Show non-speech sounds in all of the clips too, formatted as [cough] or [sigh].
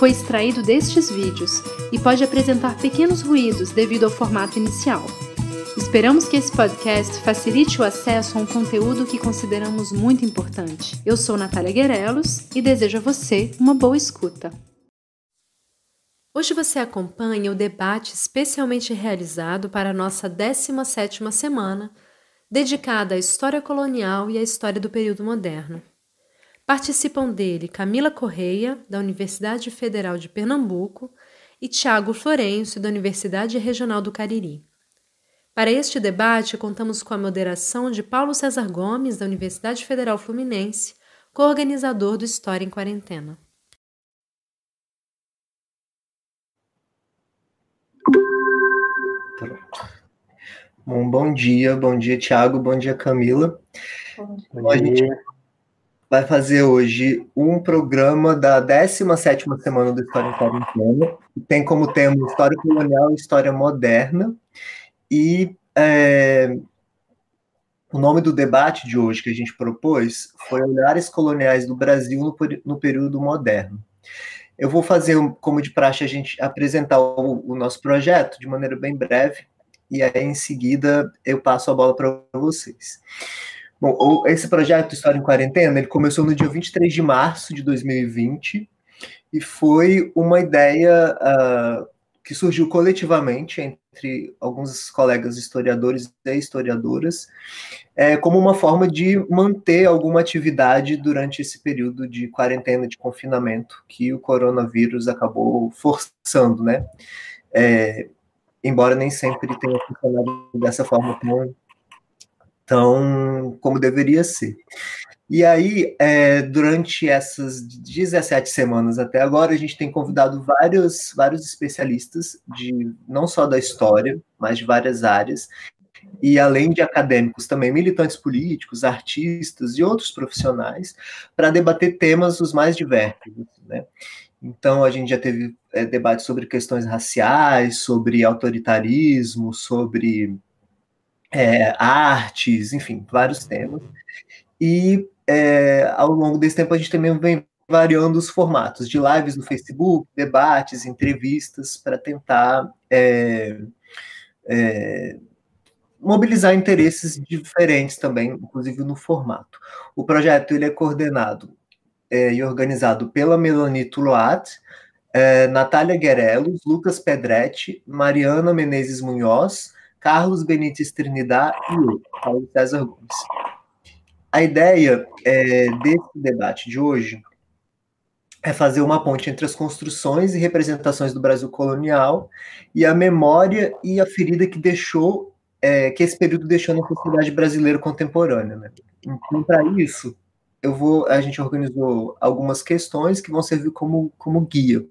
foi extraído destes vídeos e pode apresentar pequenos ruídos devido ao formato inicial. Esperamos que esse podcast facilite o acesso a um conteúdo que consideramos muito importante. Eu sou Natália Guerelos e desejo a você uma boa escuta. Hoje você acompanha o debate especialmente realizado para a nossa 17ª semana, dedicada à história colonial e à história do período moderno. Participam dele Camila Correia, da Universidade Federal de Pernambuco, e Tiago Florencio, da Universidade Regional do Cariri. Para este debate, contamos com a moderação de Paulo César Gomes, da Universidade Federal Fluminense, co-organizador do História em Quarentena. Bom, bom dia, bom dia, Tiago, bom dia, Camila. Bom dia. Então, a gente vai fazer hoje um programa da 17ª Semana do História em Quarentena, que tem como tema História Colonial e História Moderna, e é, o nome do debate de hoje que a gente propôs foi Olhares Coloniais do Brasil no, no Período Moderno. Eu vou fazer, como de praxe, a gente apresentar o, o nosso projeto de maneira bem breve, e aí em seguida eu passo a bola para vocês. Bom, esse projeto História em Quarentena, ele começou no dia 23 de março de 2020 e foi uma ideia uh, que surgiu coletivamente entre alguns colegas historiadores e historiadoras, é, como uma forma de manter alguma atividade durante esse período de quarentena, de confinamento que o coronavírus acabou forçando, né? É, embora nem sempre tenha funcionado dessa forma tão tão como deveria ser. E aí, é, durante essas 17 semanas até agora, a gente tem convidado vários, vários especialistas, de não só da história, mas de várias áreas, e além de acadêmicos, também militantes políticos, artistas e outros profissionais, para debater temas os mais diversos. Né? Então, a gente já teve é, sobre questões raciais, sobre autoritarismo, sobre é, artes, enfim, vários temas. E é, ao longo desse tempo a gente também vem variando os formatos de lives no Facebook, debates, entrevistas, para tentar é, é, mobilizar interesses diferentes também, inclusive no formato. O projeto ele é coordenado é, e organizado pela Melanie Tuloat, é, Natália Guerelos, Lucas Pedretti, Mariana Menezes Munhoz, Carlos Benítez Trinidad e eu, Paulo César Gomes. A ideia é, desse debate de hoje é fazer uma ponte entre as construções e representações do Brasil colonial e a memória e a ferida que deixou, é, que esse período deixou na sociedade brasileira contemporânea. Né? Então, para isso, eu vou, a gente organizou algumas questões que vão servir como, como guia.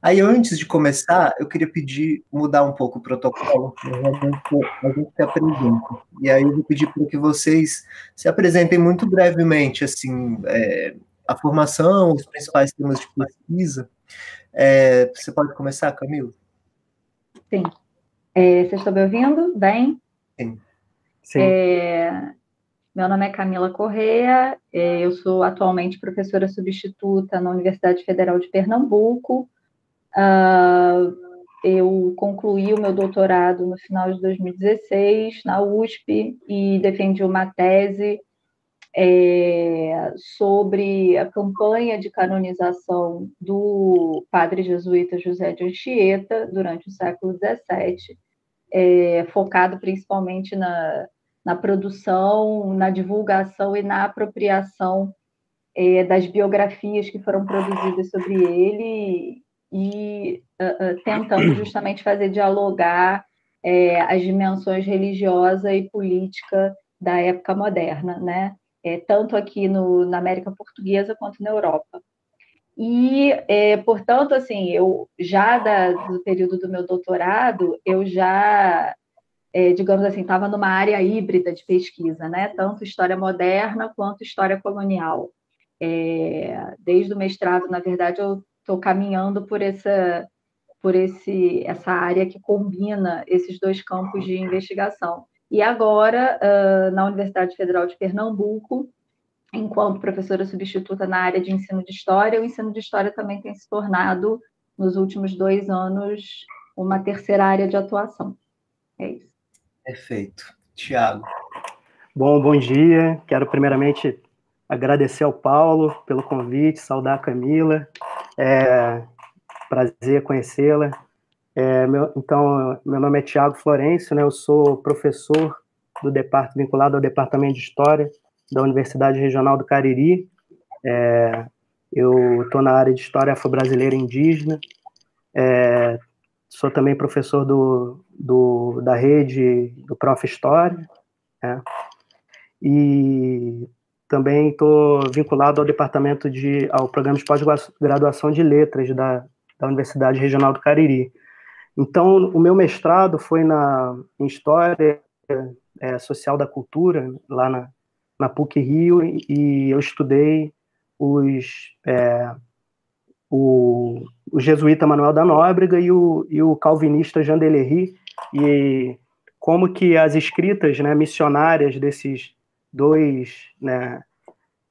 Aí, antes de começar, eu queria pedir, mudar um pouco o protocolo, a gente se apresenta. E aí, eu vou pedir para que vocês se apresentem muito brevemente, assim, é, a formação, os principais temas de pesquisa. É, você pode começar, Camila? Sim. É, vocês estão me ouvindo bem? Sim. Sim. É, meu nome é Camila Correa, é, eu sou atualmente professora substituta na Universidade Federal de Pernambuco, Uh, eu concluí o meu doutorado no final de 2016 na USP e defendi uma tese é, sobre a campanha de canonização do padre jesuíta José de Anchieta durante o século XVII, é, focado principalmente na, na produção, na divulgação e na apropriação é, das biografias que foram produzidas sobre ele e uh, uh, tentando [clears throat] justamente fazer dialogar é, as dimensões religiosa e política da época moderna, né? É, tanto aqui no, na América Portuguesa quanto na Europa. E, é, portanto, assim, eu já da, do período do meu doutorado, eu já, é, digamos assim, estava numa área híbrida de pesquisa, né? Tanto história moderna quanto história colonial. É, desde o mestrado, na verdade, eu estou caminhando por essa por esse essa área que combina esses dois campos de investigação. E agora, uh, na Universidade Federal de Pernambuco, enquanto professora substituta na área de ensino de história, o ensino de história também tem se tornado, nos últimos dois anos, uma terceira área de atuação. É isso. Perfeito. Tiago. Bom, bom dia. Quero primeiramente agradecer ao Paulo pelo convite, saudar a Camila. É, prazer conhecê-la. É, então, meu nome é Tiago Florencio, né? Eu sou professor do departamento vinculado ao departamento de História da Universidade Regional do Cariri. É, eu estou na área de História Afro-Brasileira Indígena. É, sou também professor do, do, da rede do Prof. História. Né? E também estou vinculado ao departamento de ao programa de pós-graduação de letras da, da Universidade Regional do Cariri. Então, o meu mestrado foi na em história é, social da cultura lá na, na PUC Rio e eu estudei os é, o, o, jesuíta Manuel da Nóbrega e o, e o calvinista Jean Delery e como que as escritas né, missionárias desses dois né,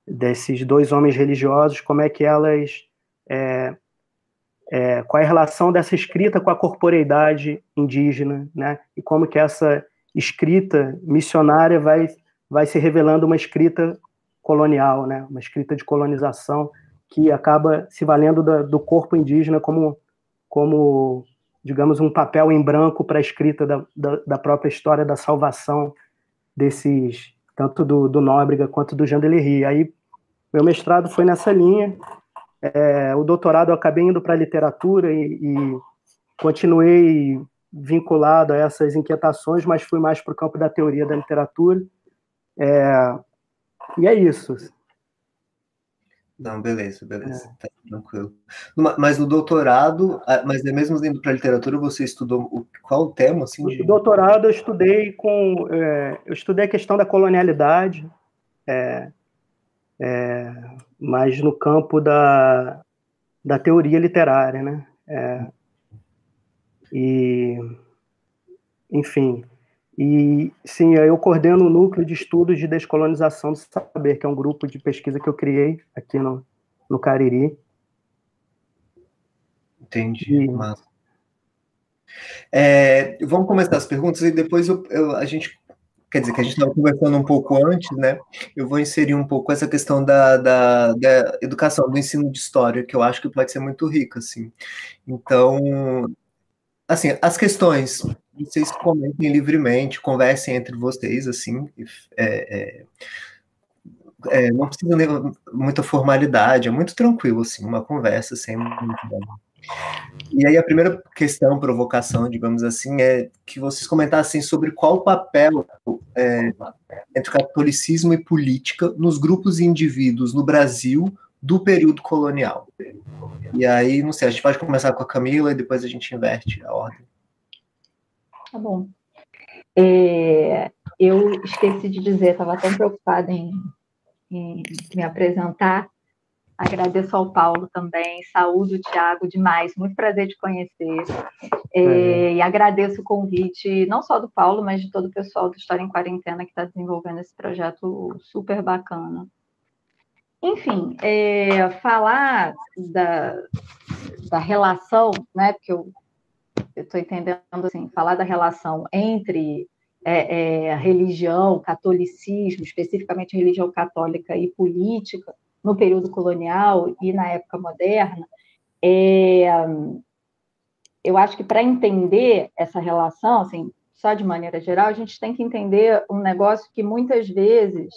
desses dois homens religiosos como é que elas é, é, qual é a relação dessa escrita com a corporeidade indígena né, e como que essa escrita missionária vai vai se revelando uma escrita colonial, né? uma escrita de colonização que acaba se valendo da, do corpo indígena como, como, digamos, um papel em branco para a escrita da, da, da, própria história da salvação desses, tanto do, do Nóbrega quanto do Jandelerry. Aí, meu mestrado foi nessa linha, é, o doutorado eu acabei indo para a literatura e, e continuei vinculado a essas inquietações, mas fui mais para o campo da teoria da literatura. É, e é isso. Não, beleza, beleza, é. tá tranquilo. Mas no doutorado, mas é mesmo indo para literatura, você estudou o, qual o tema? Assim, de... No doutorado eu estudei com, é, eu estudei a questão da colonialidade, é, é, mas no campo da, da teoria literária, né? É, e, enfim, e sim, eu coordeno o núcleo de estudos de descolonização do saber, que é um grupo de pesquisa que eu criei aqui no, no Cariri. Entendi, mas é, vamos começar as perguntas e depois eu, eu, a gente, quer dizer, que a gente estava conversando um pouco antes, né? Eu vou inserir um pouco essa questão da, da, da educação, do ensino de história, que eu acho que pode ser muito rica, assim. Então, assim, as questões vocês comentem livremente, conversem entre vocês, assim, é, é, é, não precisa ter muita formalidade, é muito tranquilo, assim, uma conversa sem E aí a primeira questão, provocação, digamos assim, é que vocês comentassem sobre qual o papel é, entre catolicismo e política nos grupos e indivíduos no Brasil do período colonial. E aí, não sei, a gente pode começar com a Camila e depois a gente inverte a ordem. Tá bom. É, eu esqueci de dizer, estava tão preocupada em, em, me apresentar. Agradeço ao Paulo também, saúde o Tiago demais, muito prazer de conhecer. É, é. E agradeço o convite, não só do Paulo, mas de todo o pessoal do História em Quarentena que está desenvolvendo esse projeto super bacana. Enfim, é, falar da, da relação, né, porque eu estou entendendo assim, falar da relação entre é, é, religião, catolicismo, especificamente religião católica e política, no período colonial e na época moderna, é, eu acho que para entender essa relação, assim, só de maneira geral, a gente tem que entender um negócio que muitas vezes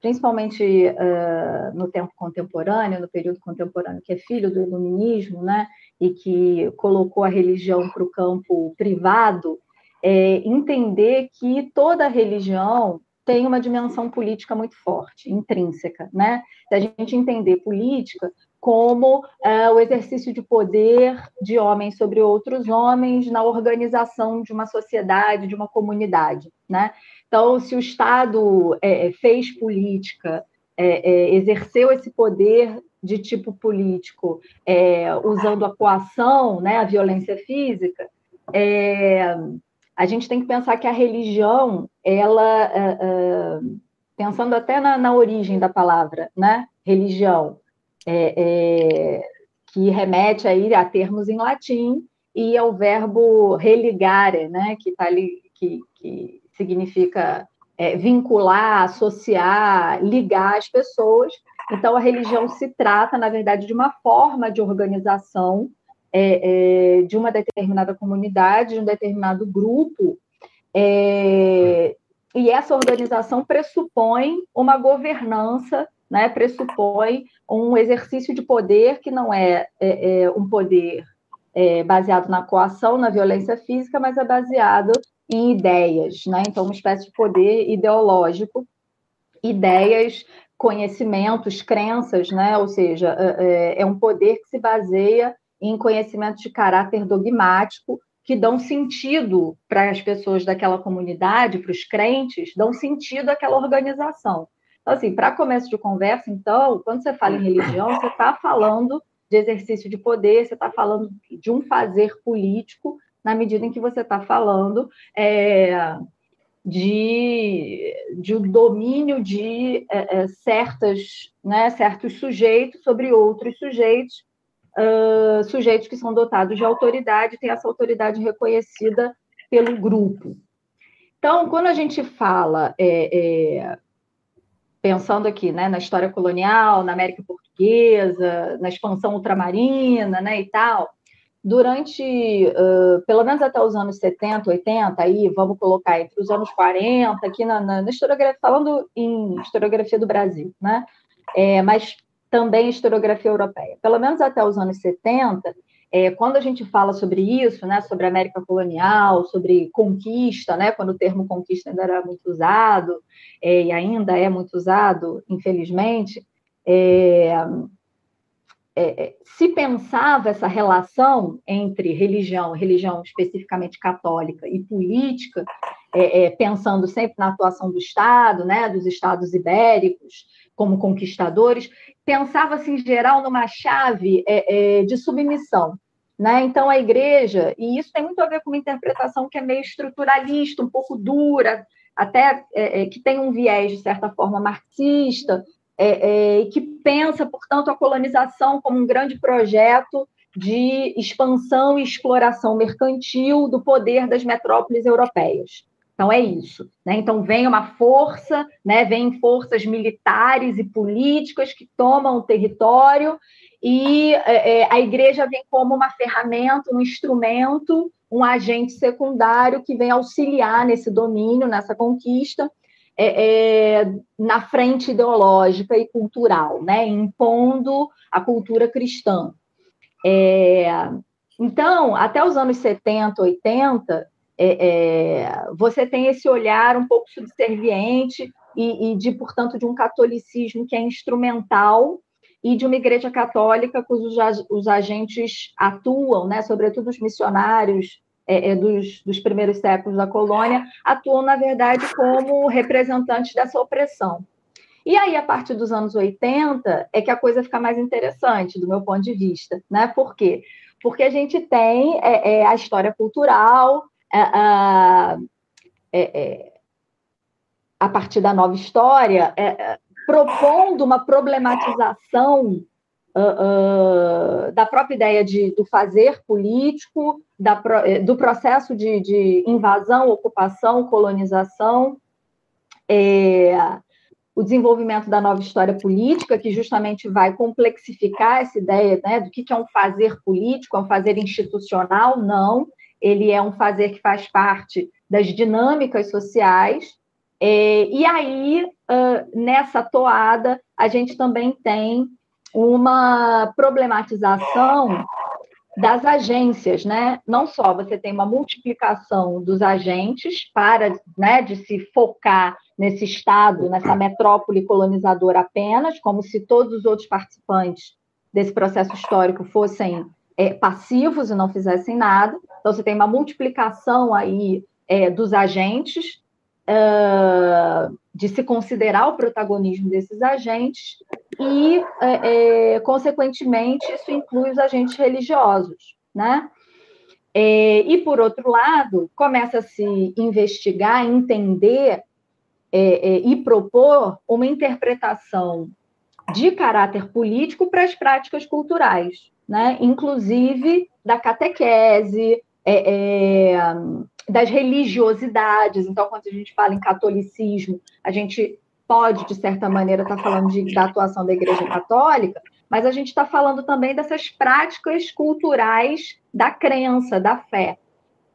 principalmente uh, no tempo contemporâneo, no período contemporâneo, que é filho do iluminismo, né, e que colocou a religião para o campo privado, é entender que toda religião tem uma dimensão política muito forte, intrínseca, né? Se a gente entender política como uh, o exercício de poder de homens sobre outros homens na organização de uma sociedade, de uma comunidade. Né? Então, se o Estado é, fez política, é, é, exerceu esse poder de tipo político é, usando a coação, né, a violência física, é, a gente tem que pensar que a religião, ela, é, pensando até na, na, origem da palavra, né, religião, é, é, que remete aí a termos em latim e ao verbo religare, né, que tá ali, que, que significa é, vincular, associar, ligar as pessoas. Então, a religião se trata, na verdade, de uma forma de organização é, é, de uma determinada comunidade, de um determinado grupo, é, e essa organização pressupõe uma governança né, pressupõe um exercício de poder que não é, é, é um poder é, baseado na coação, na violência física, mas é baseado em ideias, né? Então, uma espécie de poder ideológico, ideias, conhecimentos, crenças, né? Ou seja, é, é, é um poder que se baseia em conhecimentos de caráter dogmático que dão sentido para as pessoas daquela comunidade, para os crentes, dão sentido àquela organização. Então, assim, para começo de conversa, então, quando você fala em religião, você está falando de exercício de poder, você está falando de um fazer político, na medida em que você está falando é, de, de um domínio de é, é, certas, né, certos sujeitos sobre outros sujeitos, uh, sujeitos que são dotados de autoridade, têm essa autoridade reconhecida pelo grupo. Então, quando a gente fala é, é pensando aqui né, na história colonial, na América Portuguesa, na expansão ultramarina né, e tal, durante, uh, pelo menos até os anos 70, 80, aí vamos colocar entre os anos 40, aqui na, na, na historiografia, falando em historiografia do Brasil, né? É, mas também historiografia europeia. Pelo menos até os anos 70, é, quando a gente fala sobre isso, né, sobre América colonial, sobre conquista, né, quando o termo conquista ainda era muito usado, é, e ainda é muito usado, infelizmente, é, é, é se pensava essa relação entre religião, religião especificamente católica, e política, é, pensando sempre na atuação do Estado, né, dos Estados ibéricos, como conquistadores, pensava-se em geral numa chave é, é, de submissão. Né? Então, a igreja, e isso tem muito a ver com uma interpretação que é meio estruturalista, um pouco dura, até é, é que tem um viés, de certa forma, marxista, é, é, que pensa, portanto, a colonização como um grande projeto de expansão e exploração mercantil do poder das metrópoles europeias. Então é isso. Né? Então vem uma força, né? vem forças militares e políticas que tomam o território e é, é, a igreja vem como uma ferramenta, um instrumento, um agente secundário que vem auxiliar nesse domínio, nessa conquista, é, é, na frente ideológica e cultural, né? impondo a cultura cristã. É, então, até os anos 70, 80, é, é, você tem esse olhar um pouco subserviente e, e, de, portanto, de um catolicismo que é instrumental e de uma igreja católica cujos os agentes atuam, né, sobretudo os missionários é, é, dos, dos primeiros séculos da colônia, atuam, na verdade, como representantes dessa opressão. E aí, a partir dos anos 80, é que a coisa fica mais interessante, do meu ponto de vista. Né? Por quê? Porque a gente tem é, é, a história cultural, a, é, é, a partir da nova história, é, é propondo uma problematização uh, da própria ideia de, do fazer político, da, do processo de, de invasão, ocupação, colonização, é, o desenvolvimento da nova história política, que justamente vai complexificar essa ideia né, do que é um fazer político, é um fazer institucional, não ele é um fazer que faz parte das dinâmicas sociais. É, e aí, uh, nessa toada, a gente também tem uma problematização das agências, né? Não só você tem uma multiplicação dos agentes para, né, de se focar nesse estado, nessa metrópole colonizadora apenas, como se todos os outros participantes desse processo histórico fossem é, passivos e não fizessem nada. Então, você tem uma multiplicação aí é, dos agentes, uh, de se considerar o protagonismo desses agentes, e, é, é consequentemente, isso inclui os agentes religiosos, né? É, e, por outro lado, começa a se investigar, entender é, e propor uma interpretação de caráter político para as práticas culturais, né? inclusive da catequese, é, é, das religiosidades. Então, quando a gente fala em catolicismo, a gente pode, de certa maneira, estar tá falando de, da atuação da Igreja Católica, mas a gente está falando também dessas práticas culturais da crença, da fé.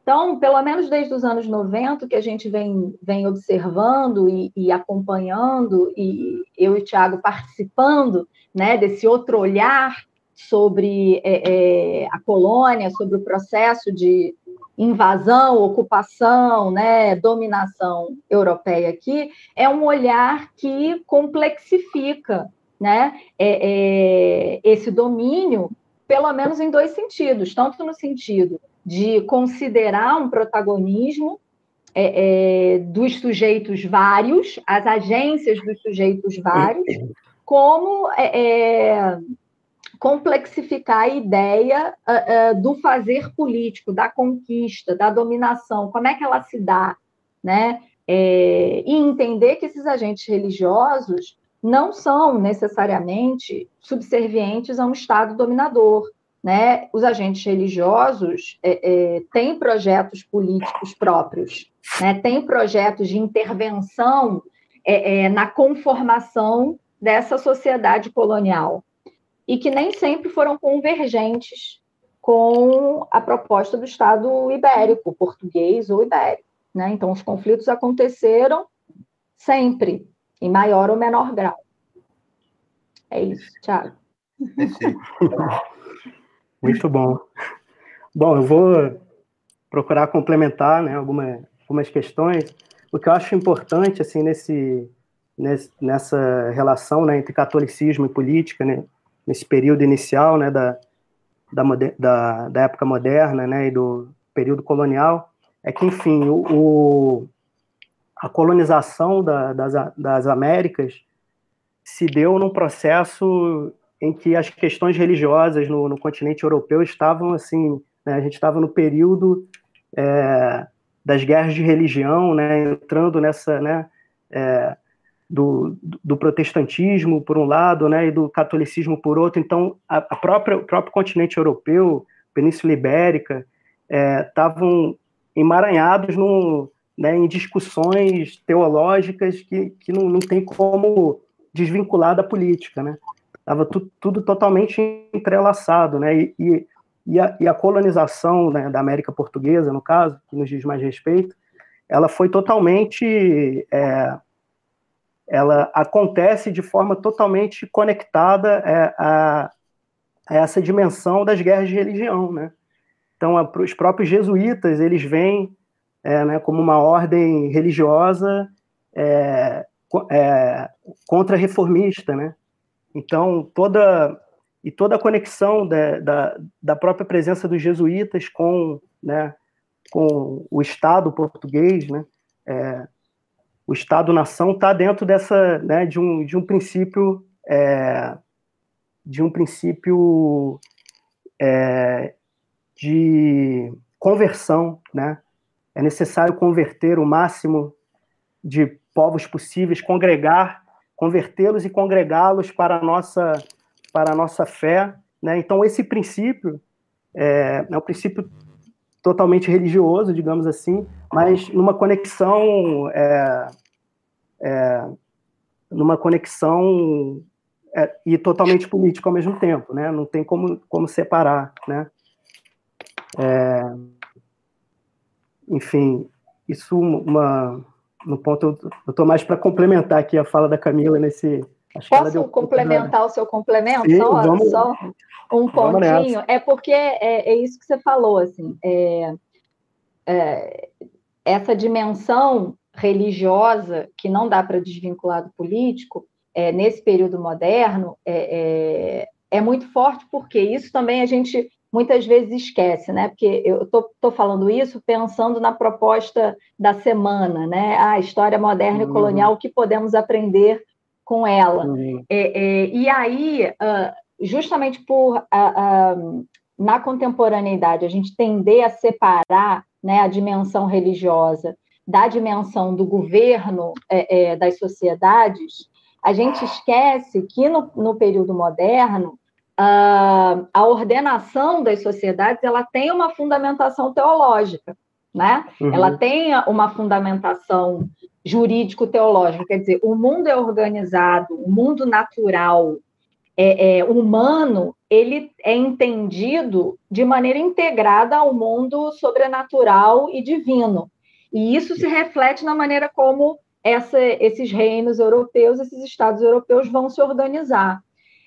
Então, pelo menos desde os anos 90, que a gente vem, vem observando e, e acompanhando, e eu e o Tiago participando né, desse outro olhar sobre é, é, a colônia, sobre o processo de invasão, ocupação, né, dominação europeia aqui, é um olhar que complexifica né, é, é esse domínio, pelo menos em dois sentidos, tanto no sentido de considerar um protagonismo é, é, dos sujeitos vários, as agências dos sujeitos vários, como é, é complexificar a ideia uh, uh, do fazer político, da conquista, da dominação, como é que ela se dá, né? É, e entender que esses agentes religiosos não são necessariamente subservientes a um Estado dominador, né, os agentes religiosos é, é, têm projetos políticos próprios, né, têm projetos de intervenção é, é, na conformação dessa sociedade colonial e que nem sempre foram convergentes com a proposta do Estado ibérico, português ou ibérico. Né? Então, os conflitos aconteceram sempre, em maior ou menor grau. É isso, Thiago. [laughs] Muito bom. Bom, eu vou procurar complementar né, alguma, algumas questões. O que eu acho importante assim nesse, nesse nessa relação né, entre catolicismo e política, né, nesse período inicial né, da, da, da, da, época moderna né, e do período colonial, é que, enfim, o, o a colonização da, das, das Américas se deu num processo em que as questões religiosas no, no continente europeu estavam assim, né, a gente estava no período é, das guerras de religião, né, entrando nessa, né, é, do, do, protestantismo por um lado, né, e do catolicismo por outro. Então, a, a própria, o próprio continente europeu, Península Ibérica, estavam é, emaranhados né, em discussões teológicas que, que não, não tem como desvincular da política, né? estava tu, tudo totalmente entrelaçado, né? E, e, e, a, e a, colonização né, da América Portuguesa, no caso, que nos diz mais respeito, ela foi totalmente, é, ela acontece de forma totalmente conectada é, a, a, essa dimensão das guerras de religião, né? Então, a, os próprios jesuítas, eles vêm é, né, como uma ordem religiosa é, é, contra-reformista, né? Então, toda e toda a conexão da, da, da própria presença dos jesuítas com, né, com o Estado português, né, é, o Estado-nação está dentro dessa, né, de um, de um princípio, é, de um princípio é, de conversão, né? É necessário converter o máximo de povos possíveis, congregar convertê-los e congregá-los para a nossa, para a nossa fé. Né? Então, esse princípio é, é princípio totalmente religioso, digamos assim, mas numa conexão é, é, numa conexão é, e totalmente político ao mesmo tempo, né? Não tem como, como separar, né? É, enfim, isso uma no ponto, eu estou mais para complementar aqui a fala da Camila nesse. Posso complementar o seu complemento? Sim, só, vamos, só um pontinho. É porque é, é, isso que você falou, assim, é, é, essa dimensão religiosa que não dá para desvincular do político, é, nesse período moderno, é, é, é muito forte porque isso também a gente muitas vezes esquece, né? Porque eu estou falando isso pensando na proposta da semana, né? A história moderna uhum. e colonial, o que podemos aprender com ela. Uhum. É, é, e aí, uh, justamente por uh, uh, na contemporaneidade a gente tender a separar né, a dimensão religiosa da dimensão do governo é, é das sociedades, a gente esquece que no, no período moderno a, a ordenação das sociedades ela tem uma fundamentação teológica, né? Uhum. Ela tem uma fundamentação jurídico-teológica, quer dizer, o mundo é organizado, o mundo natural, é, é, humano, ele é entendido de maneira integrada ao mundo sobrenatural e divino. E isso se reflete na maneira como essa, esses reinos europeus, esses estados europeus vão se organizar.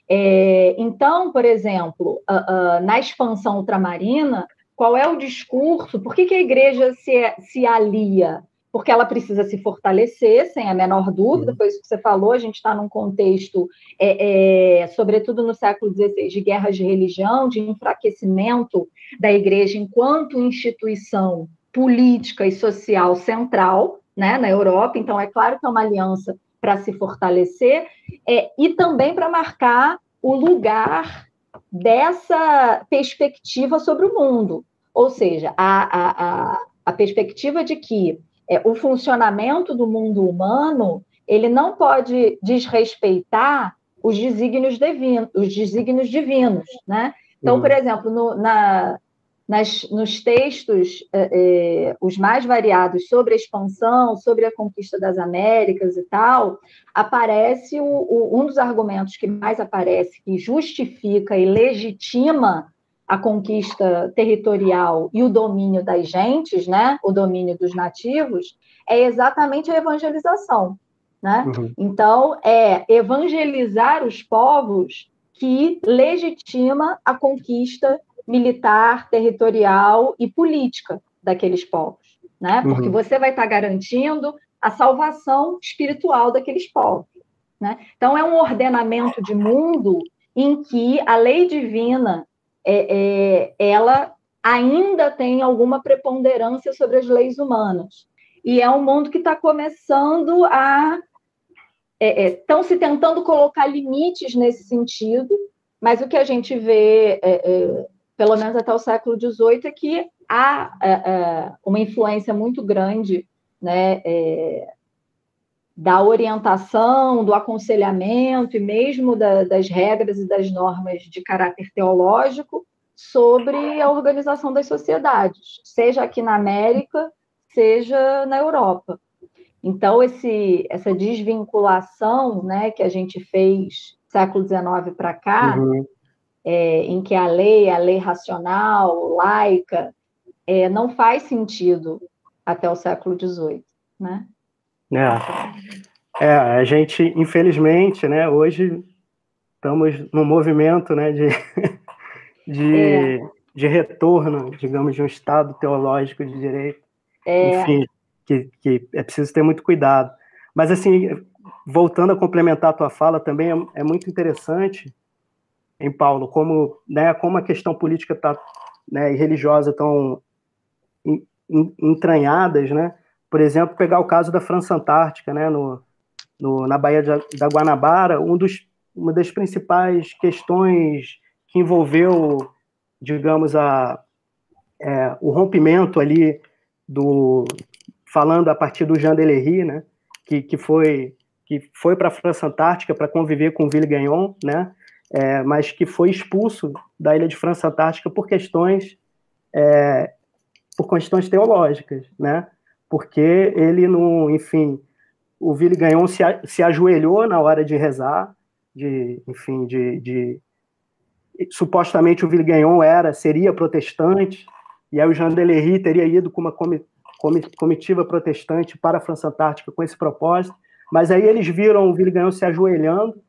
É, então, por exemplo, uh, uh, na expansão ultramarina, qual é o discurso? Por que, que a igreja se, se alia? Porque ela precisa se fortalecer, sem a menor dúvida, uhum. foi isso que você falou. A gente está num contexto, é, é, sobretudo no século XVI, de guerras de religião, de enfraquecimento da igreja enquanto instituição política e social central né, na Europa. Então, é claro que é uma aliança para se fortalecer é, e também para marcar o lugar dessa perspectiva sobre o mundo. Ou seja, a, a, a, perspectiva de que é, o funcionamento do mundo humano ele não pode desrespeitar os desígnios, divino, os desígnios divinos. Né? Então, uhum. por exemplo, no, na, nas, nos textos é, é, os mais variados sobre a expansão, sobre a conquista das Américas e tal, aparece o, o, um dos argumentos que mais aparece, que justifica e legitima a conquista territorial e o domínio das gentes, né, o domínio dos nativos, é exatamente a evangelização. Né? Uhum. Então, é evangelizar os povos que legitima a conquista militar, territorial e política daqueles povos, né? Porque uhum. você vai estar garantindo a salvação espiritual daqueles povos, né? Então é um ordenamento de mundo em que a lei divina é, é, ela ainda tem alguma preponderância sobre as leis humanas. E é um mundo que está começando a estão é, é se tentando colocar limites nesse sentido, mas o que a gente vê é, é pelo menos até o século XVIII, é que há uma influência muito grande né, é, da orientação, do aconselhamento e mesmo da, das regras e das normas de caráter teológico sobre a organização das sociedades, seja aqui na América, seja na Europa. Então, esse, essa desvinculação né, que a gente fez século XIX para cá, uhum é, em que a lei, a lei racional, laica, é, não faz sentido até o século XVIII, né? É. é, a gente, infelizmente, né, hoje estamos num movimento né, de, [laughs] de, é. de retorno, digamos, de um Estado teológico de direito. É. Enfim, que, que é preciso ter muito cuidado. Mas, assim, voltando a complementar a tua fala, também é, é muito interessante em Paulo, como, né, como a questão política tá, né, e religiosa estão entranhadas, né? Por exemplo, pegar o caso da França Antártica, né, no, no na Baía de, da Guanabara, um dos, uma das principais questões que envolveu, digamos, a, é, o rompimento ali do falando a partir do Jean Delery, né, que, que foi que foi para a França Antártica para conviver com Ville Gagnon, né, é, mas que foi expulso da ilha de França Antártica por questões é, por questões teológicas, né? Porque ele no, enfim, o Ville Gagnon se, se ajoelhou na hora de rezar, de, enfim, de, de supostamente o Ville Gagnon era seria protestante e aí o Jean Delery teria ido com uma comitiva protestante para a França Antártica com esse propósito, mas aí eles viram o Ville Gagnon se ajoelhando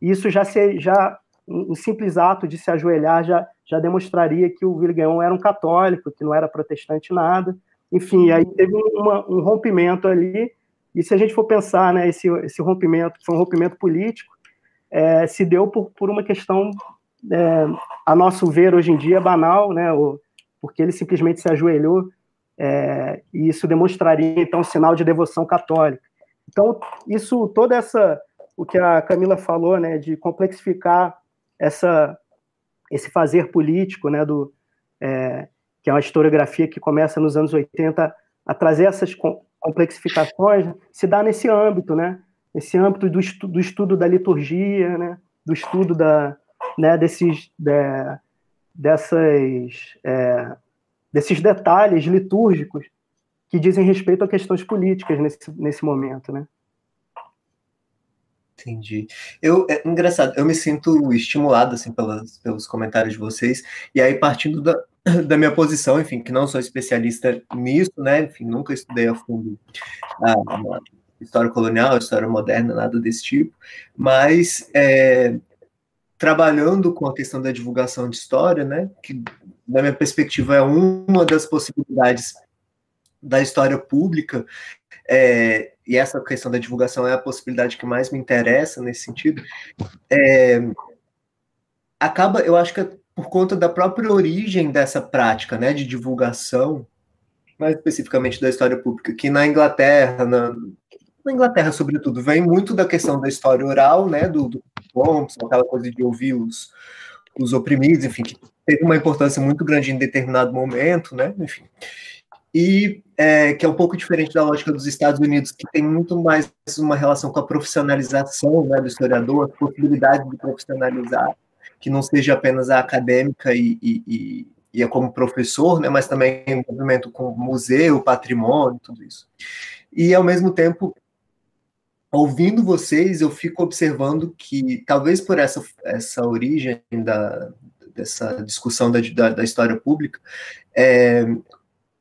e isso já se, já um simples ato de se ajoelhar já, já demonstraria que o Villegagnon era um católico, que não era protestante nada. Enfim, aí teve uma, um rompimento ali, e se a gente for pensar, né, esse, esse rompimento, foi um rompimento político, é, se deu por, por uma questão é, a nosso ver hoje em dia banal, né? porque ele simplesmente se ajoelhou é, e isso demonstraria então um sinal de devoção católica. Então isso, toda essa, o que a Camila falou, né, de complexificar essa esse fazer político, né, do é, que é uma historiografia que começa nos anos 80 a trazer essas complexificações, se dá nesse âmbito, né, nesse âmbito do, estu do estudo da liturgia, né, do estudo da, né, desses, de, dessas, é, desses detalhes litúrgicos que dizem respeito a questões políticas nesse, nesse momento, né? Entendi. Eu, é engraçado, eu me sinto estimulado, assim, pelas, pelos comentários de vocês, e aí partindo da, [coughs] da minha posição, enfim, que não sou especialista nisso, né, enfim, nunca estudei a fundo a, história colonial, história moderna, nada desse tipo, mas é, trabalhando com a questão da divulgação de história, né, que na minha perspectiva é uma das possibilidades da história pública, é, e essa questão da divulgação é a possibilidade que mais me interessa nesse sentido, é, acaba, eu acho que é por conta da própria origem dessa prática, né, de divulgação, mais especificamente da história pública, que na Inglaterra, na, na Inglaterra, sobretudo, vem muito da questão da história oral, né, do, do Thompson, aquela coisa de ouvir os, os oprimidos, enfim, que teve uma importância muito grande em determinado momento, né, enfim. E é, que é um pouco diferente da lógica dos Estados Unidos, que tem muito mais uma relação com a profissionalização né, do historiador, a possibilidade de profissionalizar, que não seja apenas a acadêmica e, e, e, é como professor, né, mas também em movimento com museu, patrimônio, tudo isso. E, ao mesmo tempo, ouvindo vocês, eu fico observando que, talvez por essa, essa origem da, dessa discussão da, da, da história pública, é,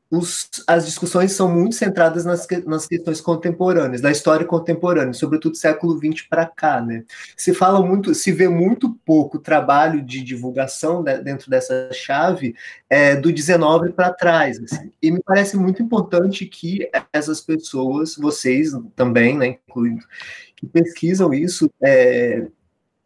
os, as discussões são muito centradas nas, nas questões contemporâneas, da história contemporânea, sobretudo século XX para cá, né? Se fala muito, se vê muito pouco trabalho de divulgação né, dentro dessa chave é, do 19 para trás, assim. e me parece muito importante que essas pessoas, vocês também, né, incluindo, que pesquisam isso, é,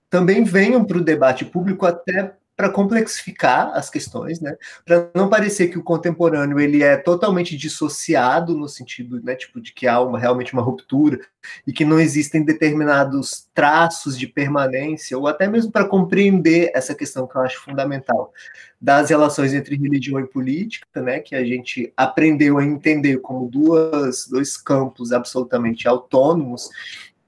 também venham para o debate público até para complexificar as questões, né? Para não parecer que o contemporâneo ele é totalmente dissociado no sentido, né, tipo de que há uma, realmente uma ruptura e que não existem determinados traços de permanência ou até mesmo para compreender essa questão que eu acho fundamental das relações entre religião e política, né, que a gente aprendeu a entender como duas dois campos absolutamente autônomos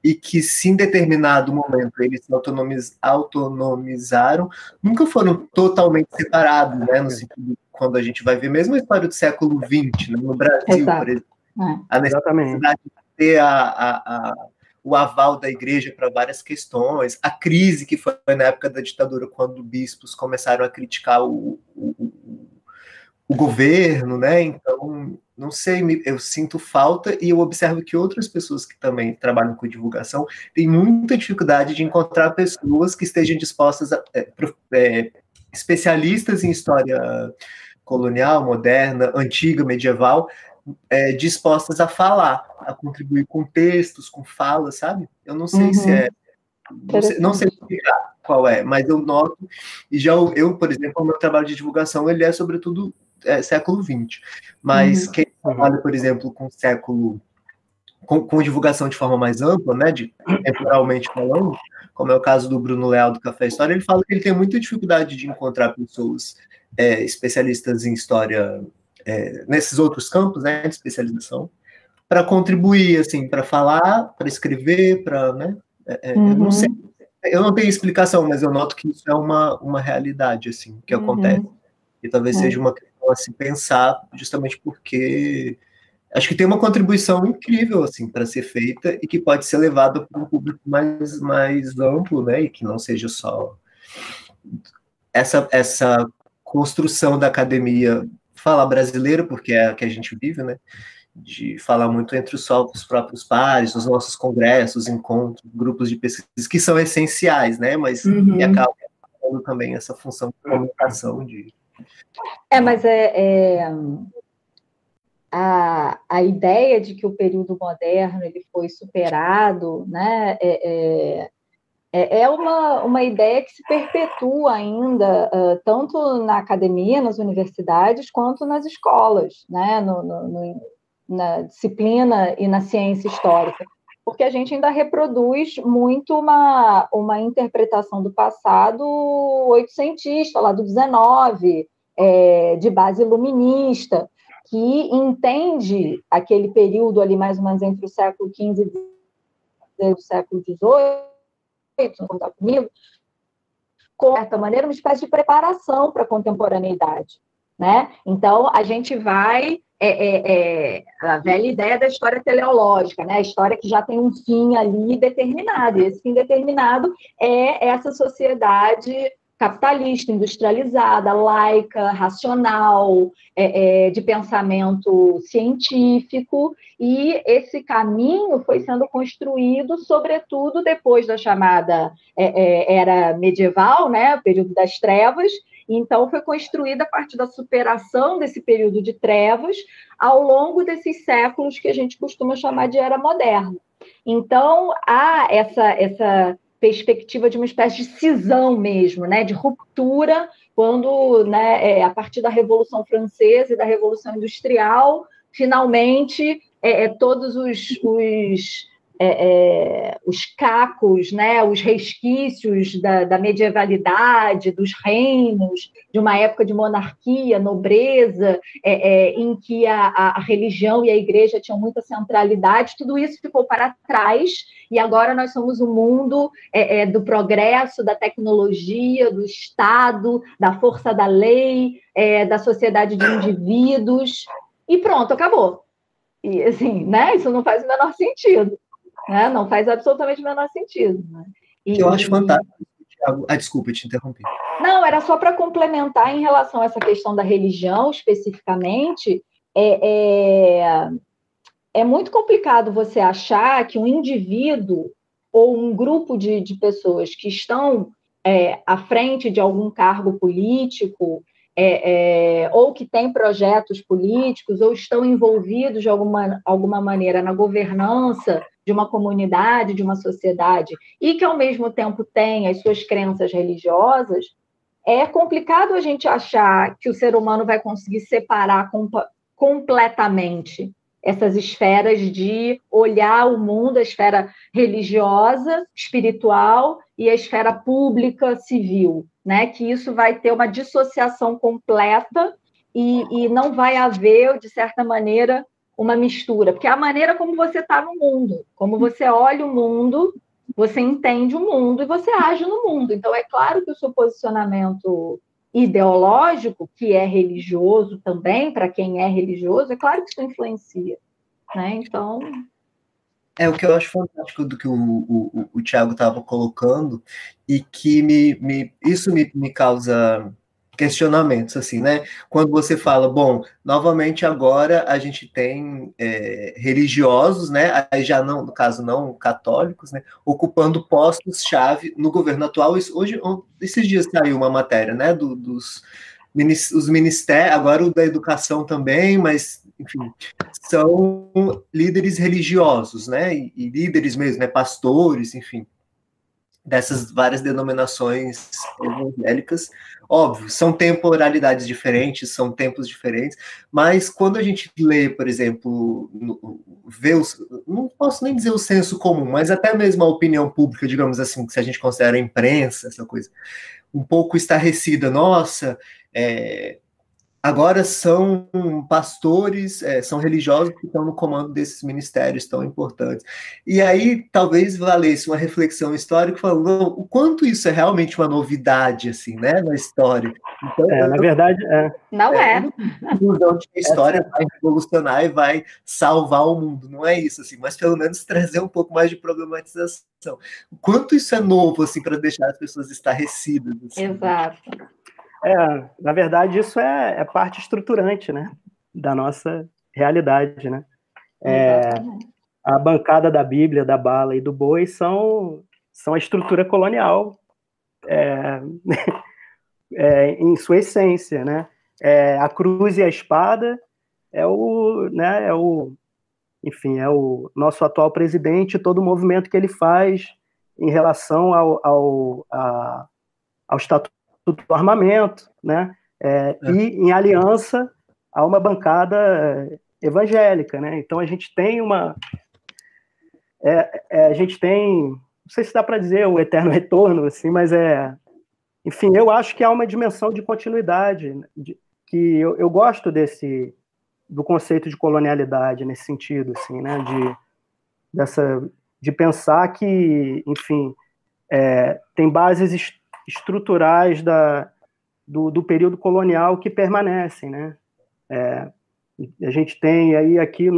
e que se em determinado momento eles se autonomiz, autonomizaram, nunca foram totalmente separados, né, no sentido quando a gente vai ver mesmo a história do século XX, né, no Brasil, Exato. por exemplo, é. a necessidade de ter a, a, a, o aval da igreja para várias questões, a crise que foi na época da ditadura, quando bispos começaram a criticar o, o, o governo, né, então não sei, eu sinto falta e eu observo que outras pessoas que também trabalham com divulgação têm muita dificuldade de encontrar pessoas que estejam dispostas a. É, é, especialistas em história colonial, moderna, antiga, medieval, é, dispostas a falar, a contribuir com textos, com falas, sabe? Eu não sei uhum. se é. Não sei, não sei explicar qual é, mas eu noto, e já eu, eu, por exemplo, o meu trabalho de divulgação, ele é sobretudo é, século XX. Mas uhum. quem trabalha, por exemplo, com século com, com, divulgação de forma mais ampla, né, de temporalmente falando, como é o caso do Bruno Leal do Café História, ele fala que ele tem muita dificuldade de encontrar pessoas é, especialistas em história é, nesses outros campos, né, de especialização, para contribuir, assim, para falar, para escrever, para, né, é, uhum. eu não uhum. sei, eu não tenho explicação, mas eu noto que isso é uma, uma realidade, assim, que uhum. acontece. E talvez é. seja uma a se pensar, justamente porque acho que tem uma contribuição incrível assim para ser feita e que pode ser levada para um público mais mais amplo, né, e que não seja só essa essa construção da academia falar brasileira, porque é a que a gente vive, né, de falar muito entre os, os próprios pares, os nossos congressos, encontros, grupos de pesquisa que são essenciais, né, mas uhum. acabam também essa função de comunicação de é, mas é, é, a, a ideia de que o período moderno ele foi superado, né, é, é é, é uma, uma ideia que se perpetua ainda, uh, tanto na academia, nas universidades, quanto nas escolas, né? No, no, no, na disciplina e na ciência histórica, porque a gente ainda reproduz muito uma, uma interpretação do passado oitocentista, lá do 19, é, de base iluminista, que entende aquele período ali mais ou menos entre o século XV e o século XVIII, com, certa maneira, uma espécie de preparação para a contemporaneidade. Né? Então, a gente vai. É, é, é, a velha ideia da história teleológica, né? a história que já tem um fim ali determinado, e esse fim determinado é essa sociedade capitalista, industrializada, laica, racional, é, é, de pensamento científico, e esse caminho foi sendo construído, sobretudo depois da chamada é, é era medieval, né, período das trevas, então foi construída a partir da superação desse período de trevas ao longo desses séculos que a gente costuma chamar de era moderna. Então há essa essa perspectiva de uma espécie de cisão mesmo, né, de ruptura, quando, né, é, a partir da Revolução Francesa e da Revolução Industrial, finalmente é, é todos os, os é, é, os cacos, né, os resquícios da, da, medievalidade, dos reinos, de uma época de monarquia, nobreza, é, é em que a, a, religião e a igreja tinham muita centralidade, tudo isso ficou para trás, e agora nós somos o um mundo é, é, do progresso, da tecnologia, do Estado, da força da lei, da sociedade de indivíduos, e pronto, acabou. E assim, né? Isso não faz o menor sentido. Né? Não faz absolutamente o menor sentido. Né? E, eu acho fantástico. Ah, desculpa, te interrompi. Não, era só para complementar em relação a essa questão da religião, especificamente. É, é, é muito complicado você achar que um indivíduo ou um grupo de, de pessoas que estão é, à frente de algum cargo político é, é, ou que têm projetos políticos ou estão envolvidos de alguma, alguma maneira na governança de uma comunidade, de uma sociedade, e que ao mesmo tempo tem as suas crenças religiosas, é complicado a gente achar que o ser humano vai conseguir separar completamente essas esferas de olhar o mundo, a esfera religiosa, espiritual e a esfera pública, civil, né? Que isso vai ter uma dissociação completa e, e não vai haver, de certa maneira, uma mistura, porque é a maneira como você está no mundo, como você olha o mundo, você entende o mundo e você age no mundo. Então, é claro que o seu posicionamento ideológico, que é religioso também, para quem é religioso, é claro que isso influencia. Né? Então. É o que eu acho fantástico do que o, o, o Tiago estava colocando, e que me, me, isso me, me causa questionamentos, assim, né? Quando você fala, bom, novamente agora a gente tem é, religiosos, né? Aí já não, no caso não católicos, né? Ocupando postos-chave no governo atual. Isso, hoje, esses dias saiu uma matéria, né? Do, dos os ministérios, agora o da educação também, mas enfim, são líderes religiosos, né? E, e líderes mesmo, né? Pastores, enfim dessas várias denominações evangélicas. Óbvio, são temporalidades diferentes, são tempos diferentes, mas quando a gente lê, por exemplo, vê os, não posso nem dizer o senso comum, mas até mesmo a opinião pública, digamos assim, se a gente considera a imprensa, essa coisa, um pouco estarrecida, nossa, é, agora são pastores, é, são religiosos que estão no comando desses ministérios tão importantes. E aí talvez valesse uma reflexão histórica falando o quanto isso é realmente uma novidade assim, né, na história. Então, é, na verdade, é. não é. é. Que a história vai revolucionar e vai salvar o mundo, não é isso assim, mas pelo menos trazer um pouco mais de problematização. O quanto isso é novo assim para deixar as pessoas estarrecidas. Assim. Exato. É, na verdade, isso é, é, parte estruturante, né, da nossa realidade, né? É, a bancada da Bíblia, da bala e do boi são, são a estrutura colonial é, [laughs] é, em sua essência, né? É, a cruz e a espada é o, né, é o, enfim, é o nosso atual presidente, todo o movimento que ele faz em relação ao, ao, a, ao Estatuto do Armamento, né? É, é. e em aliança a uma bancada evangélica, né? Então a gente tem uma, é, é, a gente tem, não sei se dá para dizer o eterno [laughs] retorno, assim, mas é, enfim, eu acho que há uma dimensão de continuidade, de, que eu, eu gosto desse do conceito de colonialidade nesse sentido, assim, né? De dessa de pensar que, enfim, é, tem bases estruturais da, do, do, período colonial que permanecem, né? É, a gente tem aí aqui,